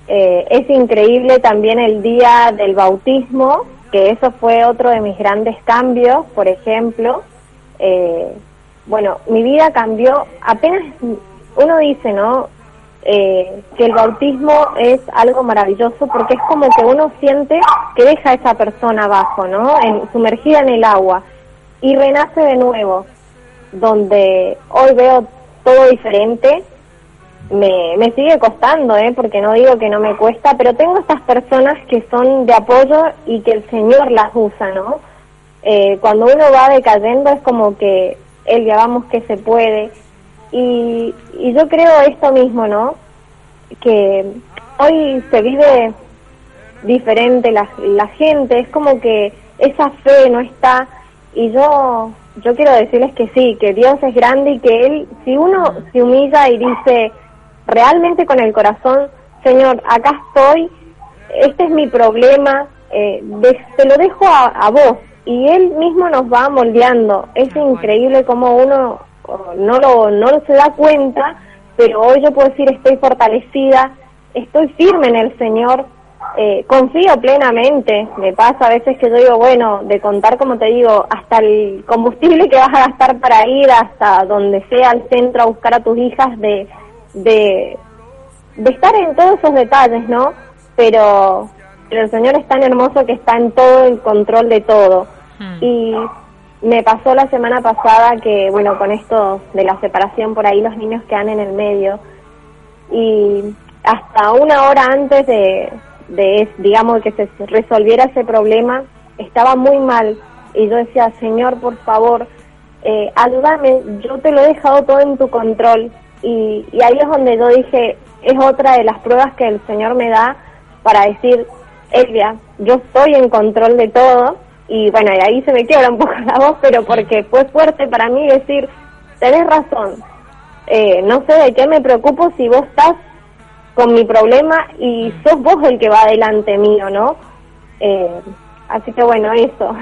Eh, es increíble también el día del bautismo, que eso fue otro de mis grandes cambios, por ejemplo. Eh, bueno, mi vida cambió, apenas uno dice, ¿no? Eh, que el bautismo es algo maravilloso porque es como que uno siente que deja a esa persona abajo, ¿no? En, sumergida en el agua y renace de nuevo, donde hoy veo todo diferente. Me, me sigue costando, ¿eh? porque no digo que no me cuesta, pero tengo estas personas que son de apoyo y que el Señor las usa, ¿no? Eh, cuando uno va decayendo es como que, Elvia, vamos que se puede. Y, y yo creo esto mismo, ¿no? Que hoy se vive diferente la, la gente, es como que esa fe no está y yo yo quiero decirles que sí, que Dios es grande y que Él, si uno se humilla y dice realmente con el corazón, Señor, acá estoy, este es mi problema, eh, te lo dejo a, a vos y Él mismo nos va moldeando. Es increíble cómo uno no lo, no se da cuenta, pero hoy yo puedo decir estoy fortalecida, estoy firme en el Señor, eh, confío plenamente. Me pasa a veces que yo digo, bueno, de contar, como te digo, hasta el combustible que vas a gastar para ir hasta donde sea al centro a buscar a tus hijas, de, de, de estar en todos esos detalles, ¿no? Pero, pero el Señor es tan hermoso que está en todo el control de todo. Y me pasó la semana pasada que, bueno, con esto de la separación por ahí los niños quedan en el medio. Y hasta una hora antes de, de, digamos, que se resolviera ese problema, estaba muy mal. Y yo decía, Señor, por favor, eh, ayúdame, yo te lo he dejado todo en tu control y, y ahí es donde yo dije, es otra de las pruebas que el Señor me da para decir, Elvia, yo estoy en control de todo y bueno, y ahí se me quiebra un poco la voz, pero porque fue fuerte para mí decir, tenés razón, eh, no sé de qué me preocupo si vos estás con mi problema y sos vos el que va adelante mío, ¿no? Eh, así que bueno, eso.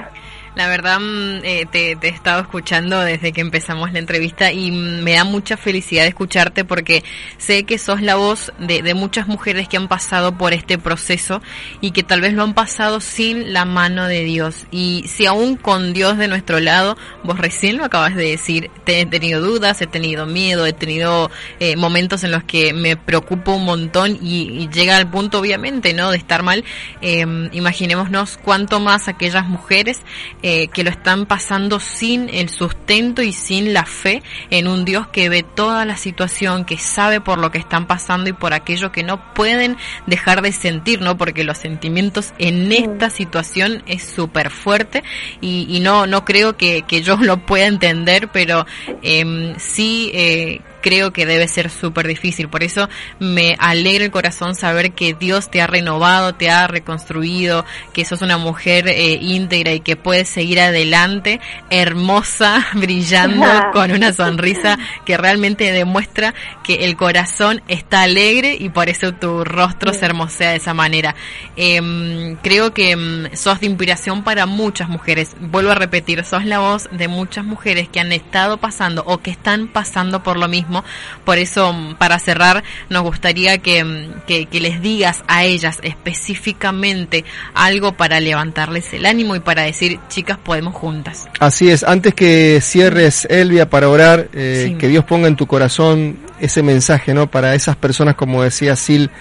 La verdad, mm, eh, te, he estado escuchando desde que empezamos la entrevista y mm, me da mucha felicidad escucharte porque sé que sos la voz de, de muchas mujeres que han pasado por este proceso y que tal vez lo han pasado sin la mano de Dios. Y si aún con Dios de nuestro lado, vos recién lo acabas de decir, he tenido dudas, he tenido miedo, he tenido eh, momentos en los que me preocupo un montón y, y llega al punto obviamente, ¿no? De estar mal. Eh, imaginémonos cuánto más aquellas mujeres eh, que lo están pasando sin el sustento y sin la fe en un Dios que ve toda la situación, que sabe por lo que están pasando y por aquello que no pueden dejar de sentir, ¿no? Porque los sentimientos en esta situación es súper fuerte y, y no, no creo que, que yo lo pueda entender, pero eh, sí eh, creo que debe ser súper difícil. Por eso me alegra el corazón saber que Dios te ha renovado, te ha reconstruido, que sos una mujer eh, íntegra y que puedes seguir adelante, hermosa, brillando, con una sonrisa que realmente demuestra que el corazón está alegre y por eso tu rostro se hermosea de esa manera. Em, creo que em, sos de inspiración para muchas mujeres. Vuelvo a repetir, sos la voz de muchas mujeres que han estado pasando o que están pasando por lo mismo. Por eso, mm, para cerrar, nos gustaría que, mm, que, que les digas a ellas específicamente algo para levantarles el ánimo y para decir, chicas, podemos juntas. Así es, antes que cierres, Elvia, para orar, eh, que Dios ponga en tu corazón ese mensaje, ¿no? Para esas personas, como decía Sil,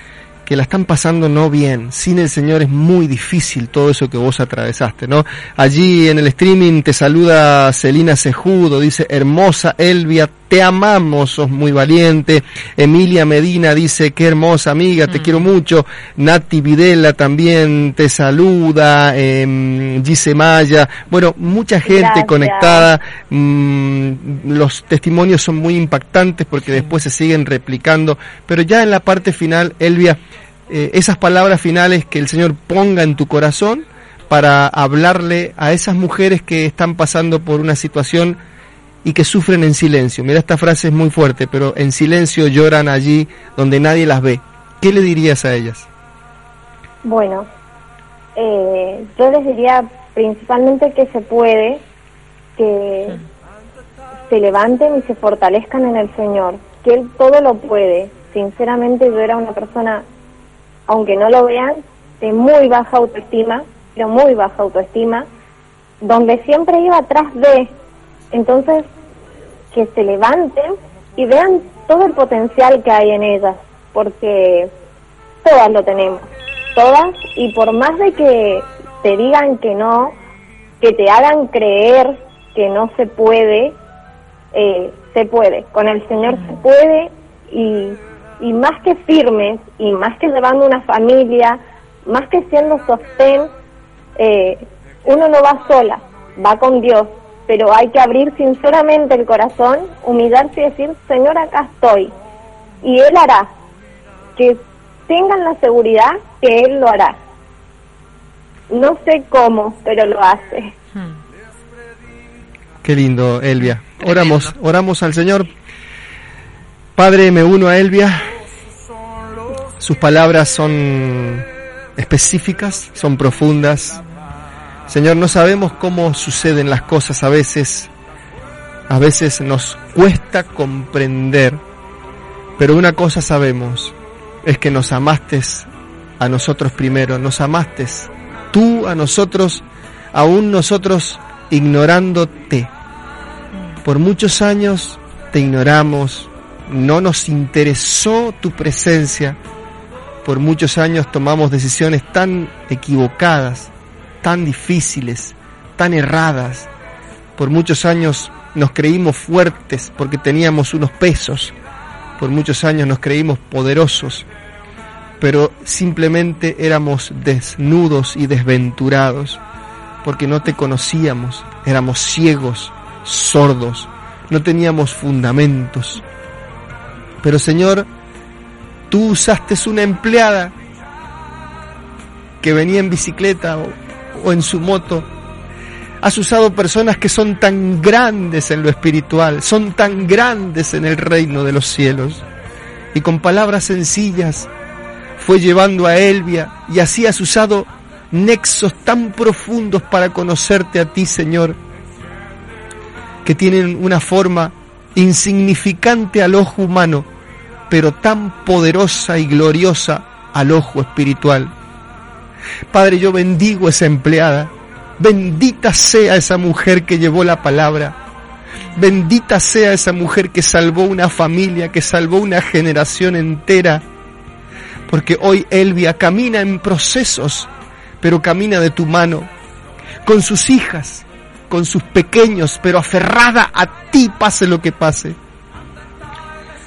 que la están pasando no bien. Sin el Señor es muy difícil todo eso que vos atravesaste, ¿no? Allí en el streaming te saluda Celina Sejudo, dice, hermosa Elvia, te amamos, sos muy valiente. Emilia Medina dice, qué hermosa amiga, te quiero mucho. Nati Videla también te saluda, eh, Gise Maya, bueno, mucha gente Gracias. conectada. Mm, los testimonios son muy impactantes porque después se siguen replicando, pero ya en la parte final, Elvia, eh, esas palabras finales que el Señor ponga en tu corazón para hablarle a esas mujeres que están pasando por una situación y que sufren en silencio. Mira, esta frase es muy fuerte, pero en silencio lloran allí donde nadie las ve. ¿Qué le dirías a ellas? Bueno, eh, yo les diría principalmente que se puede, que se levanten y se fortalezcan en el Señor, que Él todo lo puede. Sinceramente yo era una persona, aunque no lo vean, de muy baja autoestima, pero muy baja autoestima, donde siempre iba atrás de. Entonces, que se levanten y vean todo el potencial que hay en ellas, porque todas lo tenemos, todas, y por más de que te digan que no, que te hagan creer que no se puede, eh, se puede, con el Señor se puede, y, más que firmes, y más que llevando una familia, más que siendo sostén, eh, uno no va sola, va con Dios, pero hay que abrir sinceramente el corazón, humillarse y decir, Señor, acá estoy. Y Él hará. Que tengan la seguridad que Él lo hará. No sé cómo, pero lo hace. Qué lindo, Elvia. Oramos, oramos al Señor. Padre, me uno a Elvia. Sus palabras son específicas, son profundas. Señor, no sabemos cómo suceden las cosas a veces. A veces nos cuesta comprender. Pero una cosa sabemos, es que nos amaste a nosotros primero, nos amaste tú a nosotros, aún nosotros ignorándote. Por muchos años te ignoramos, no nos interesó tu presencia. Por muchos años tomamos decisiones tan equivocadas, tan difíciles, tan erradas. Por muchos años nos creímos fuertes porque teníamos unos pesos. Por muchos años nos creímos poderosos, pero simplemente éramos desnudos y desventurados porque no te conocíamos, éramos ciegos, sordos, no teníamos fundamentos. Pero Señor, tú usaste una empleada que venía en bicicleta o, o en su moto. Has usado personas que son tan grandes en lo espiritual, son tan grandes en el reino de los cielos. Y con palabras sencillas fue llevando a Elvia y así has usado nexos tan profundos para conocerte a ti, Señor, que tienen una forma insignificante al ojo humano, pero tan poderosa y gloriosa al ojo espiritual. Padre, yo bendigo a esa empleada. Bendita sea esa mujer que llevó la palabra. Bendita sea esa mujer que salvó una familia, que salvó una generación entera. Porque hoy Elvia camina en procesos, pero camina de tu mano, con sus hijas, con sus pequeños, pero aferrada a ti pase lo que pase.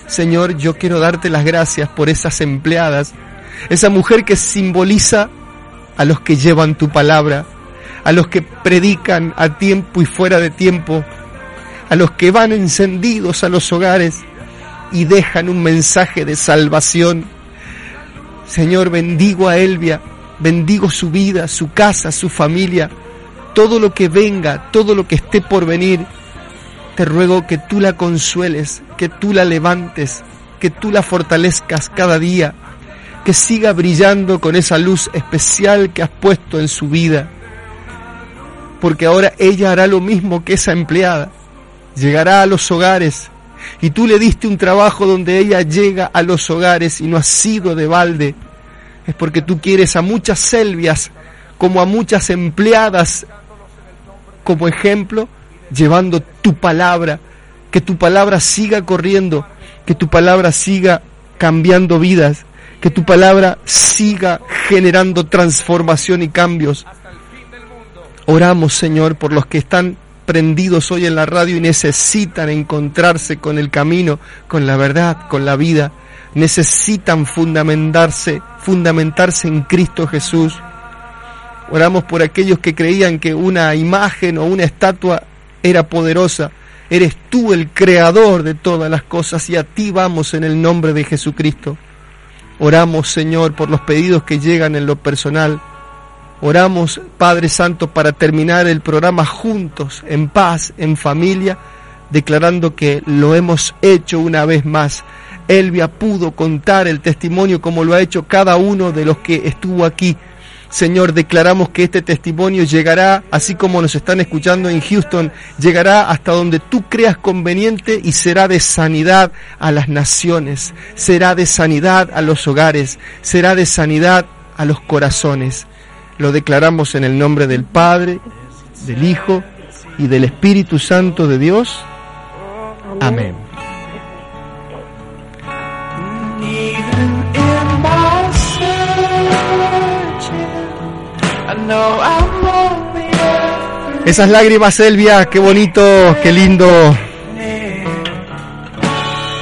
Señor, yo quiero darte las gracias por esas empleadas, esa mujer que simboliza a los que llevan tu palabra, a los que predican a tiempo y fuera de tiempo, a los que van encendidos a los hogares y dejan un mensaje de salvación. Señor, bendigo a Elvia, bendigo su vida, su casa, su familia, todo lo que venga, todo lo que esté por venir. Te ruego que tú la consueles, que tú la levantes, que tú la fortalezcas cada día, que siga brillando con esa luz especial que has puesto en su vida. Porque ahora ella hará lo mismo que esa empleada. Llegará a los hogares y tú le diste un trabajo donde ella llega a los hogares y no ha sido de balde. Es porque tú quieres a muchas selvias como a muchas empleadas como ejemplo, llevando tu palabra, que tu palabra siga corriendo, que tu palabra siga cambiando vidas, que tu palabra siga generando transformación y cambios. Oramos, Señor, por los que están prendidos hoy en la radio y necesitan encontrarse con el camino, con la verdad, con la vida. Necesitan fundamentarse, fundamentarse en Cristo Jesús. Oramos por aquellos que creían que una imagen o una estatua era poderosa. Eres tú el creador de todas las cosas y a ti vamos en el nombre de Jesucristo. Oramos, Señor, por los pedidos que llegan en lo personal. Oramos, Padre Santo, para terminar el programa juntos, en paz, en familia, declarando que lo hemos hecho una vez más. Elvia pudo contar el testimonio como lo ha hecho cada uno de los que estuvo aquí Señor, declaramos que este testimonio llegará, así como nos están escuchando en Houston, llegará hasta donde tú creas conveniente y será de sanidad a las naciones, será de sanidad a los hogares, será de sanidad a los corazones. Lo declaramos en el nombre del Padre, del Hijo y del Espíritu Santo de Dios. Amén. Esas lágrimas, Elvia, qué bonito, qué lindo.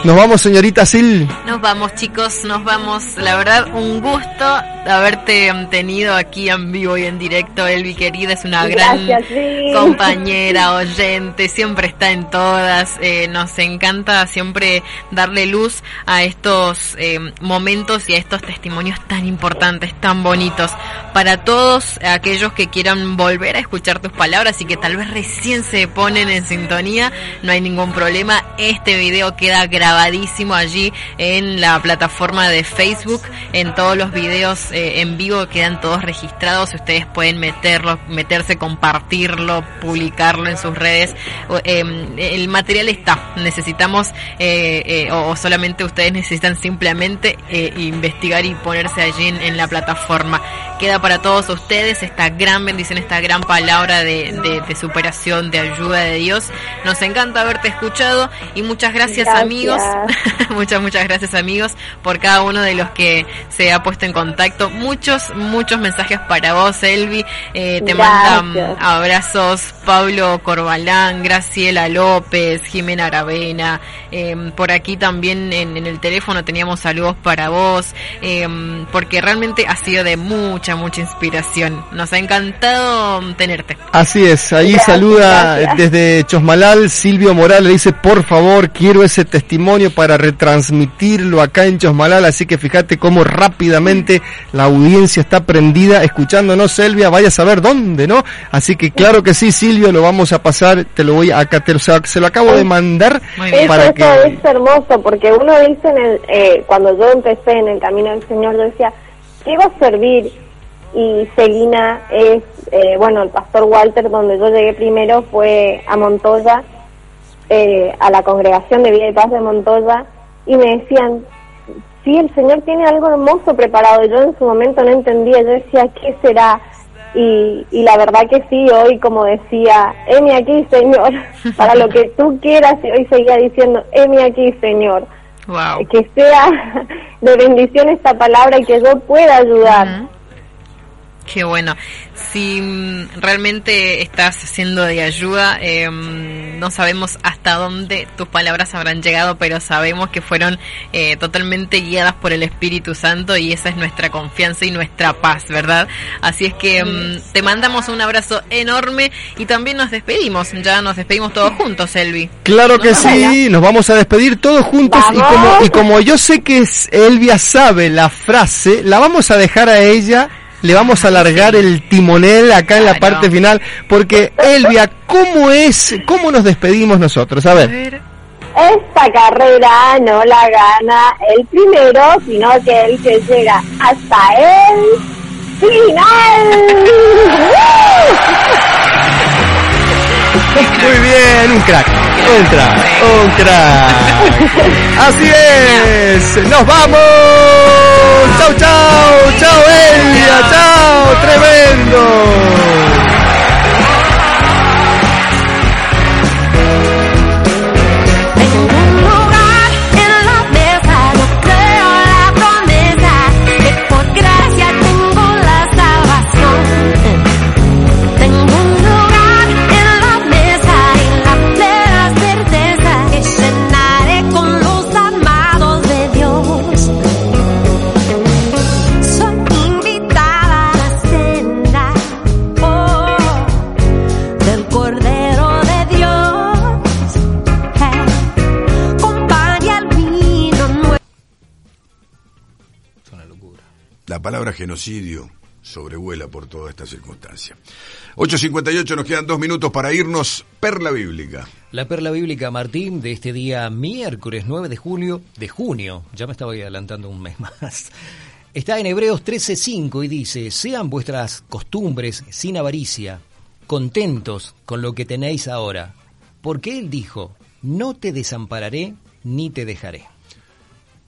Nos vamos, señorita Sil. Nos vamos, chicos, nos vamos. La verdad, un gusto haberte tenido aquí en vivo y en directo. Elvi, querida, es una gran sí. compañera, oyente, siempre está en todas. Eh, nos encanta siempre darle luz a estos eh, momentos y a estos testimonios tan importantes, tan bonitos. Para todos aquellos que quieran volver a escuchar tus palabras y que tal vez recién se ponen en sintonía, no hay ningún problema. Este video queda grabadísimo allí en la plataforma de Facebook. En todos los videos eh, en vivo quedan todos registrados. Ustedes pueden meterlo, meterse, compartirlo, publicarlo en sus redes. Eh, el material está. Necesitamos, eh, eh, o, o solamente ustedes necesitan simplemente eh, investigar y ponerse allí en, en la plataforma. Queda para todos ustedes esta gran bendición, esta gran palabra de, de- de superación, de ayuda de Dios. Nos encanta haberte escuchado y muchas gracias, Gracias. amigos. muchas, muchas gracias amigos por cada uno de los que se ha puesto en contacto. Muchos, muchos mensajes para vos, Elvi. Eh, te mandan abrazos Pablo Corbalán, Graciela López, Jimena Aravena. Eh, por aquí también en, en el teléfono teníamos saludos para vos, eh, porque realmente ha sido de mucha, mucha inspiración. Nos ha encantado tenerte. Así es, ahí Gracias, saluda gracias. desde Chosmalal Silvio Morales, le dice por favor quiero ese testimonio para retransmitirlo acá en Chosmalal, así que fíjate cómo rápidamente la audiencia está prendida escuchándonos Silvia, vaya a saber dónde, ¿no? Así que claro que sí Silvio, lo vamos a pasar, te lo voy a acá, te, o sea, se lo acabo de mandar Eso, para eso que... es hermoso, porque uno dice, en el, eh, cuando yo empecé en el camino del Señor, yo decía, quiero servir. Y Celina es, eh, bueno, el pastor Walter, donde yo llegué primero fue a Montoya, eh, a la congregación de Vida y Paz de Montoya, y me decían, sí, el Señor tiene algo hermoso preparado. Yo en su momento no entendía, yo decía, ¿qué será? Y, y la verdad que sí, hoy como decía, heme aquí, Señor, para lo que tú quieras, y hoy seguía diciendo, heme aquí, Señor. Wow. Que sea de bendición esta palabra y que yo pueda ayudar. Qué bueno. Si mm, realmente estás siendo de ayuda, eh, no sabemos hasta dónde tus palabras habrán llegado, pero sabemos que fueron eh, totalmente guiadas por el Espíritu Santo y esa es nuestra confianza y nuestra paz, ¿verdad? Así es que mm, te mandamos un abrazo enorme y también nos despedimos. Ya nos despedimos todos juntos, Elvi. Claro que sí, nos vamos a despedir todos juntos y como, y como yo sé que es- Elvia sabe la frase, la vamos a dejar a ella, le vamos a alargar el timonel acá en la parte final, porque Elvia, ¿cómo es, cómo nos despedimos nosotros? A ver. Esta carrera no la gana el primero, sino que el que llega hasta el final. Muy bien, un crack, crack, un. Así es, nos vamos. Chau, chau, chau, Elvia, chau, tremendo. Palabra genocidio sobrevuela por toda esta circunstancia. 8.58, nos quedan dos minutos para irnos. Perla bíblica. La perla bíblica Martín de este día miércoles 9 de julio, de junio, ya me estaba adelantando un mes más. Está en Hebreos 13:5 y dice, "Sean vuestras costumbres sin avaricia, contentos con lo que tenéis ahora, porque él dijo, no te desampararé ni te dejaré."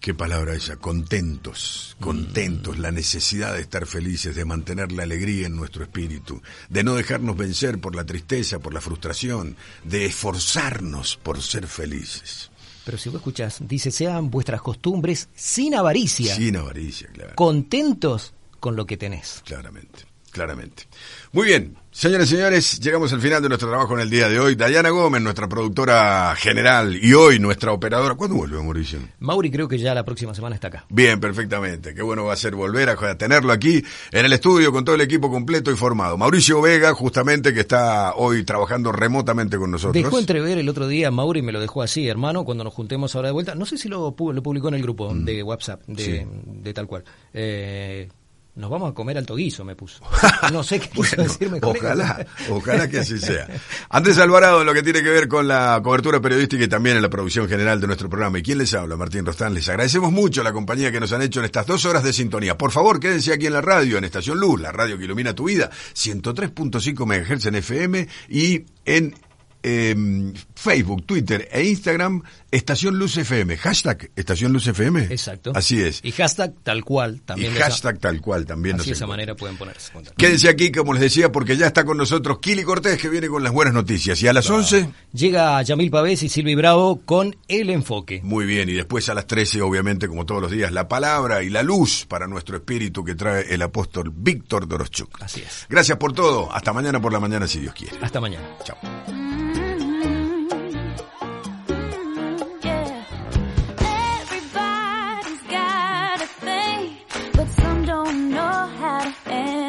Qué palabra esa, contentos, contentos, la necesidad de estar felices, de mantener la alegría en nuestro espíritu, de no dejarnos vencer por la tristeza, por la frustración, de esforzarnos por ser felices. Pero si vos escuchás, dice, "Sean vuestras costumbres sin avaricia, Sin avaricia, claro. contentos con lo que tenés." Claramente. Claramente. Muy bien, señores y señores, llegamos al final de nuestro trabajo en el día de hoy. Dayana Gómez, nuestra productora general y hoy nuestra operadora. ¿Cuándo vuelve, Mauricio? Mauri creo que ya la próxima semana está acá. Bien, perfectamente. Qué bueno va a ser volver a tenerlo aquí en el estudio con todo el equipo completo y formado. Mauricio Vega, justamente, que está hoy trabajando remotamente con nosotros. Dejó entrever el otro día, Mauri me lo dejó así, hermano, cuando nos juntemos ahora de vuelta. No sé si lo, lo publicó en el grupo de WhatsApp, de, Sí. de tal cual. Eh, nos vamos a comer alto guiso, me puso. No sé qué quiso Bueno, decirme con ojalá, eso. ojalá que así sea. Andrés Alvarado, en lo que tiene que ver con la cobertura periodística y también en la producción general de nuestro programa. ¿Y quién les habla? Martín Rostán. Les agradecemos mucho la compañía que nos han hecho en estas dos horas de sintonía. Por favor, quédense aquí en la radio, en Estación Luz, la radio que ilumina tu vida, 103.5 MHz en FM y en em, Facebook, Twitter e Instagram, Estación Luz FM. Hashtag Estación Luz FM. Exacto. Así es. Y hashtag tal cual también. Y hashtag tal cual también. Así de esa manera pueden ponerse en contacto. Quédense aquí, como les decía, porque ya está con nosotros Kili Cortés, que viene con las buenas noticias. Y a las 11, Llega Yamil Pavés y Silvi Bravo con El Enfoque. muy bien. Y después a las 13, obviamente, como todos los días, la palabra y la luz para nuestro espíritu que trae el apóstol Víctor Doroschuk. Así es. Gracias por todo. Hasta mañana por la mañana, si Dios quiere. Hasta mañana. Chao.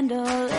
candle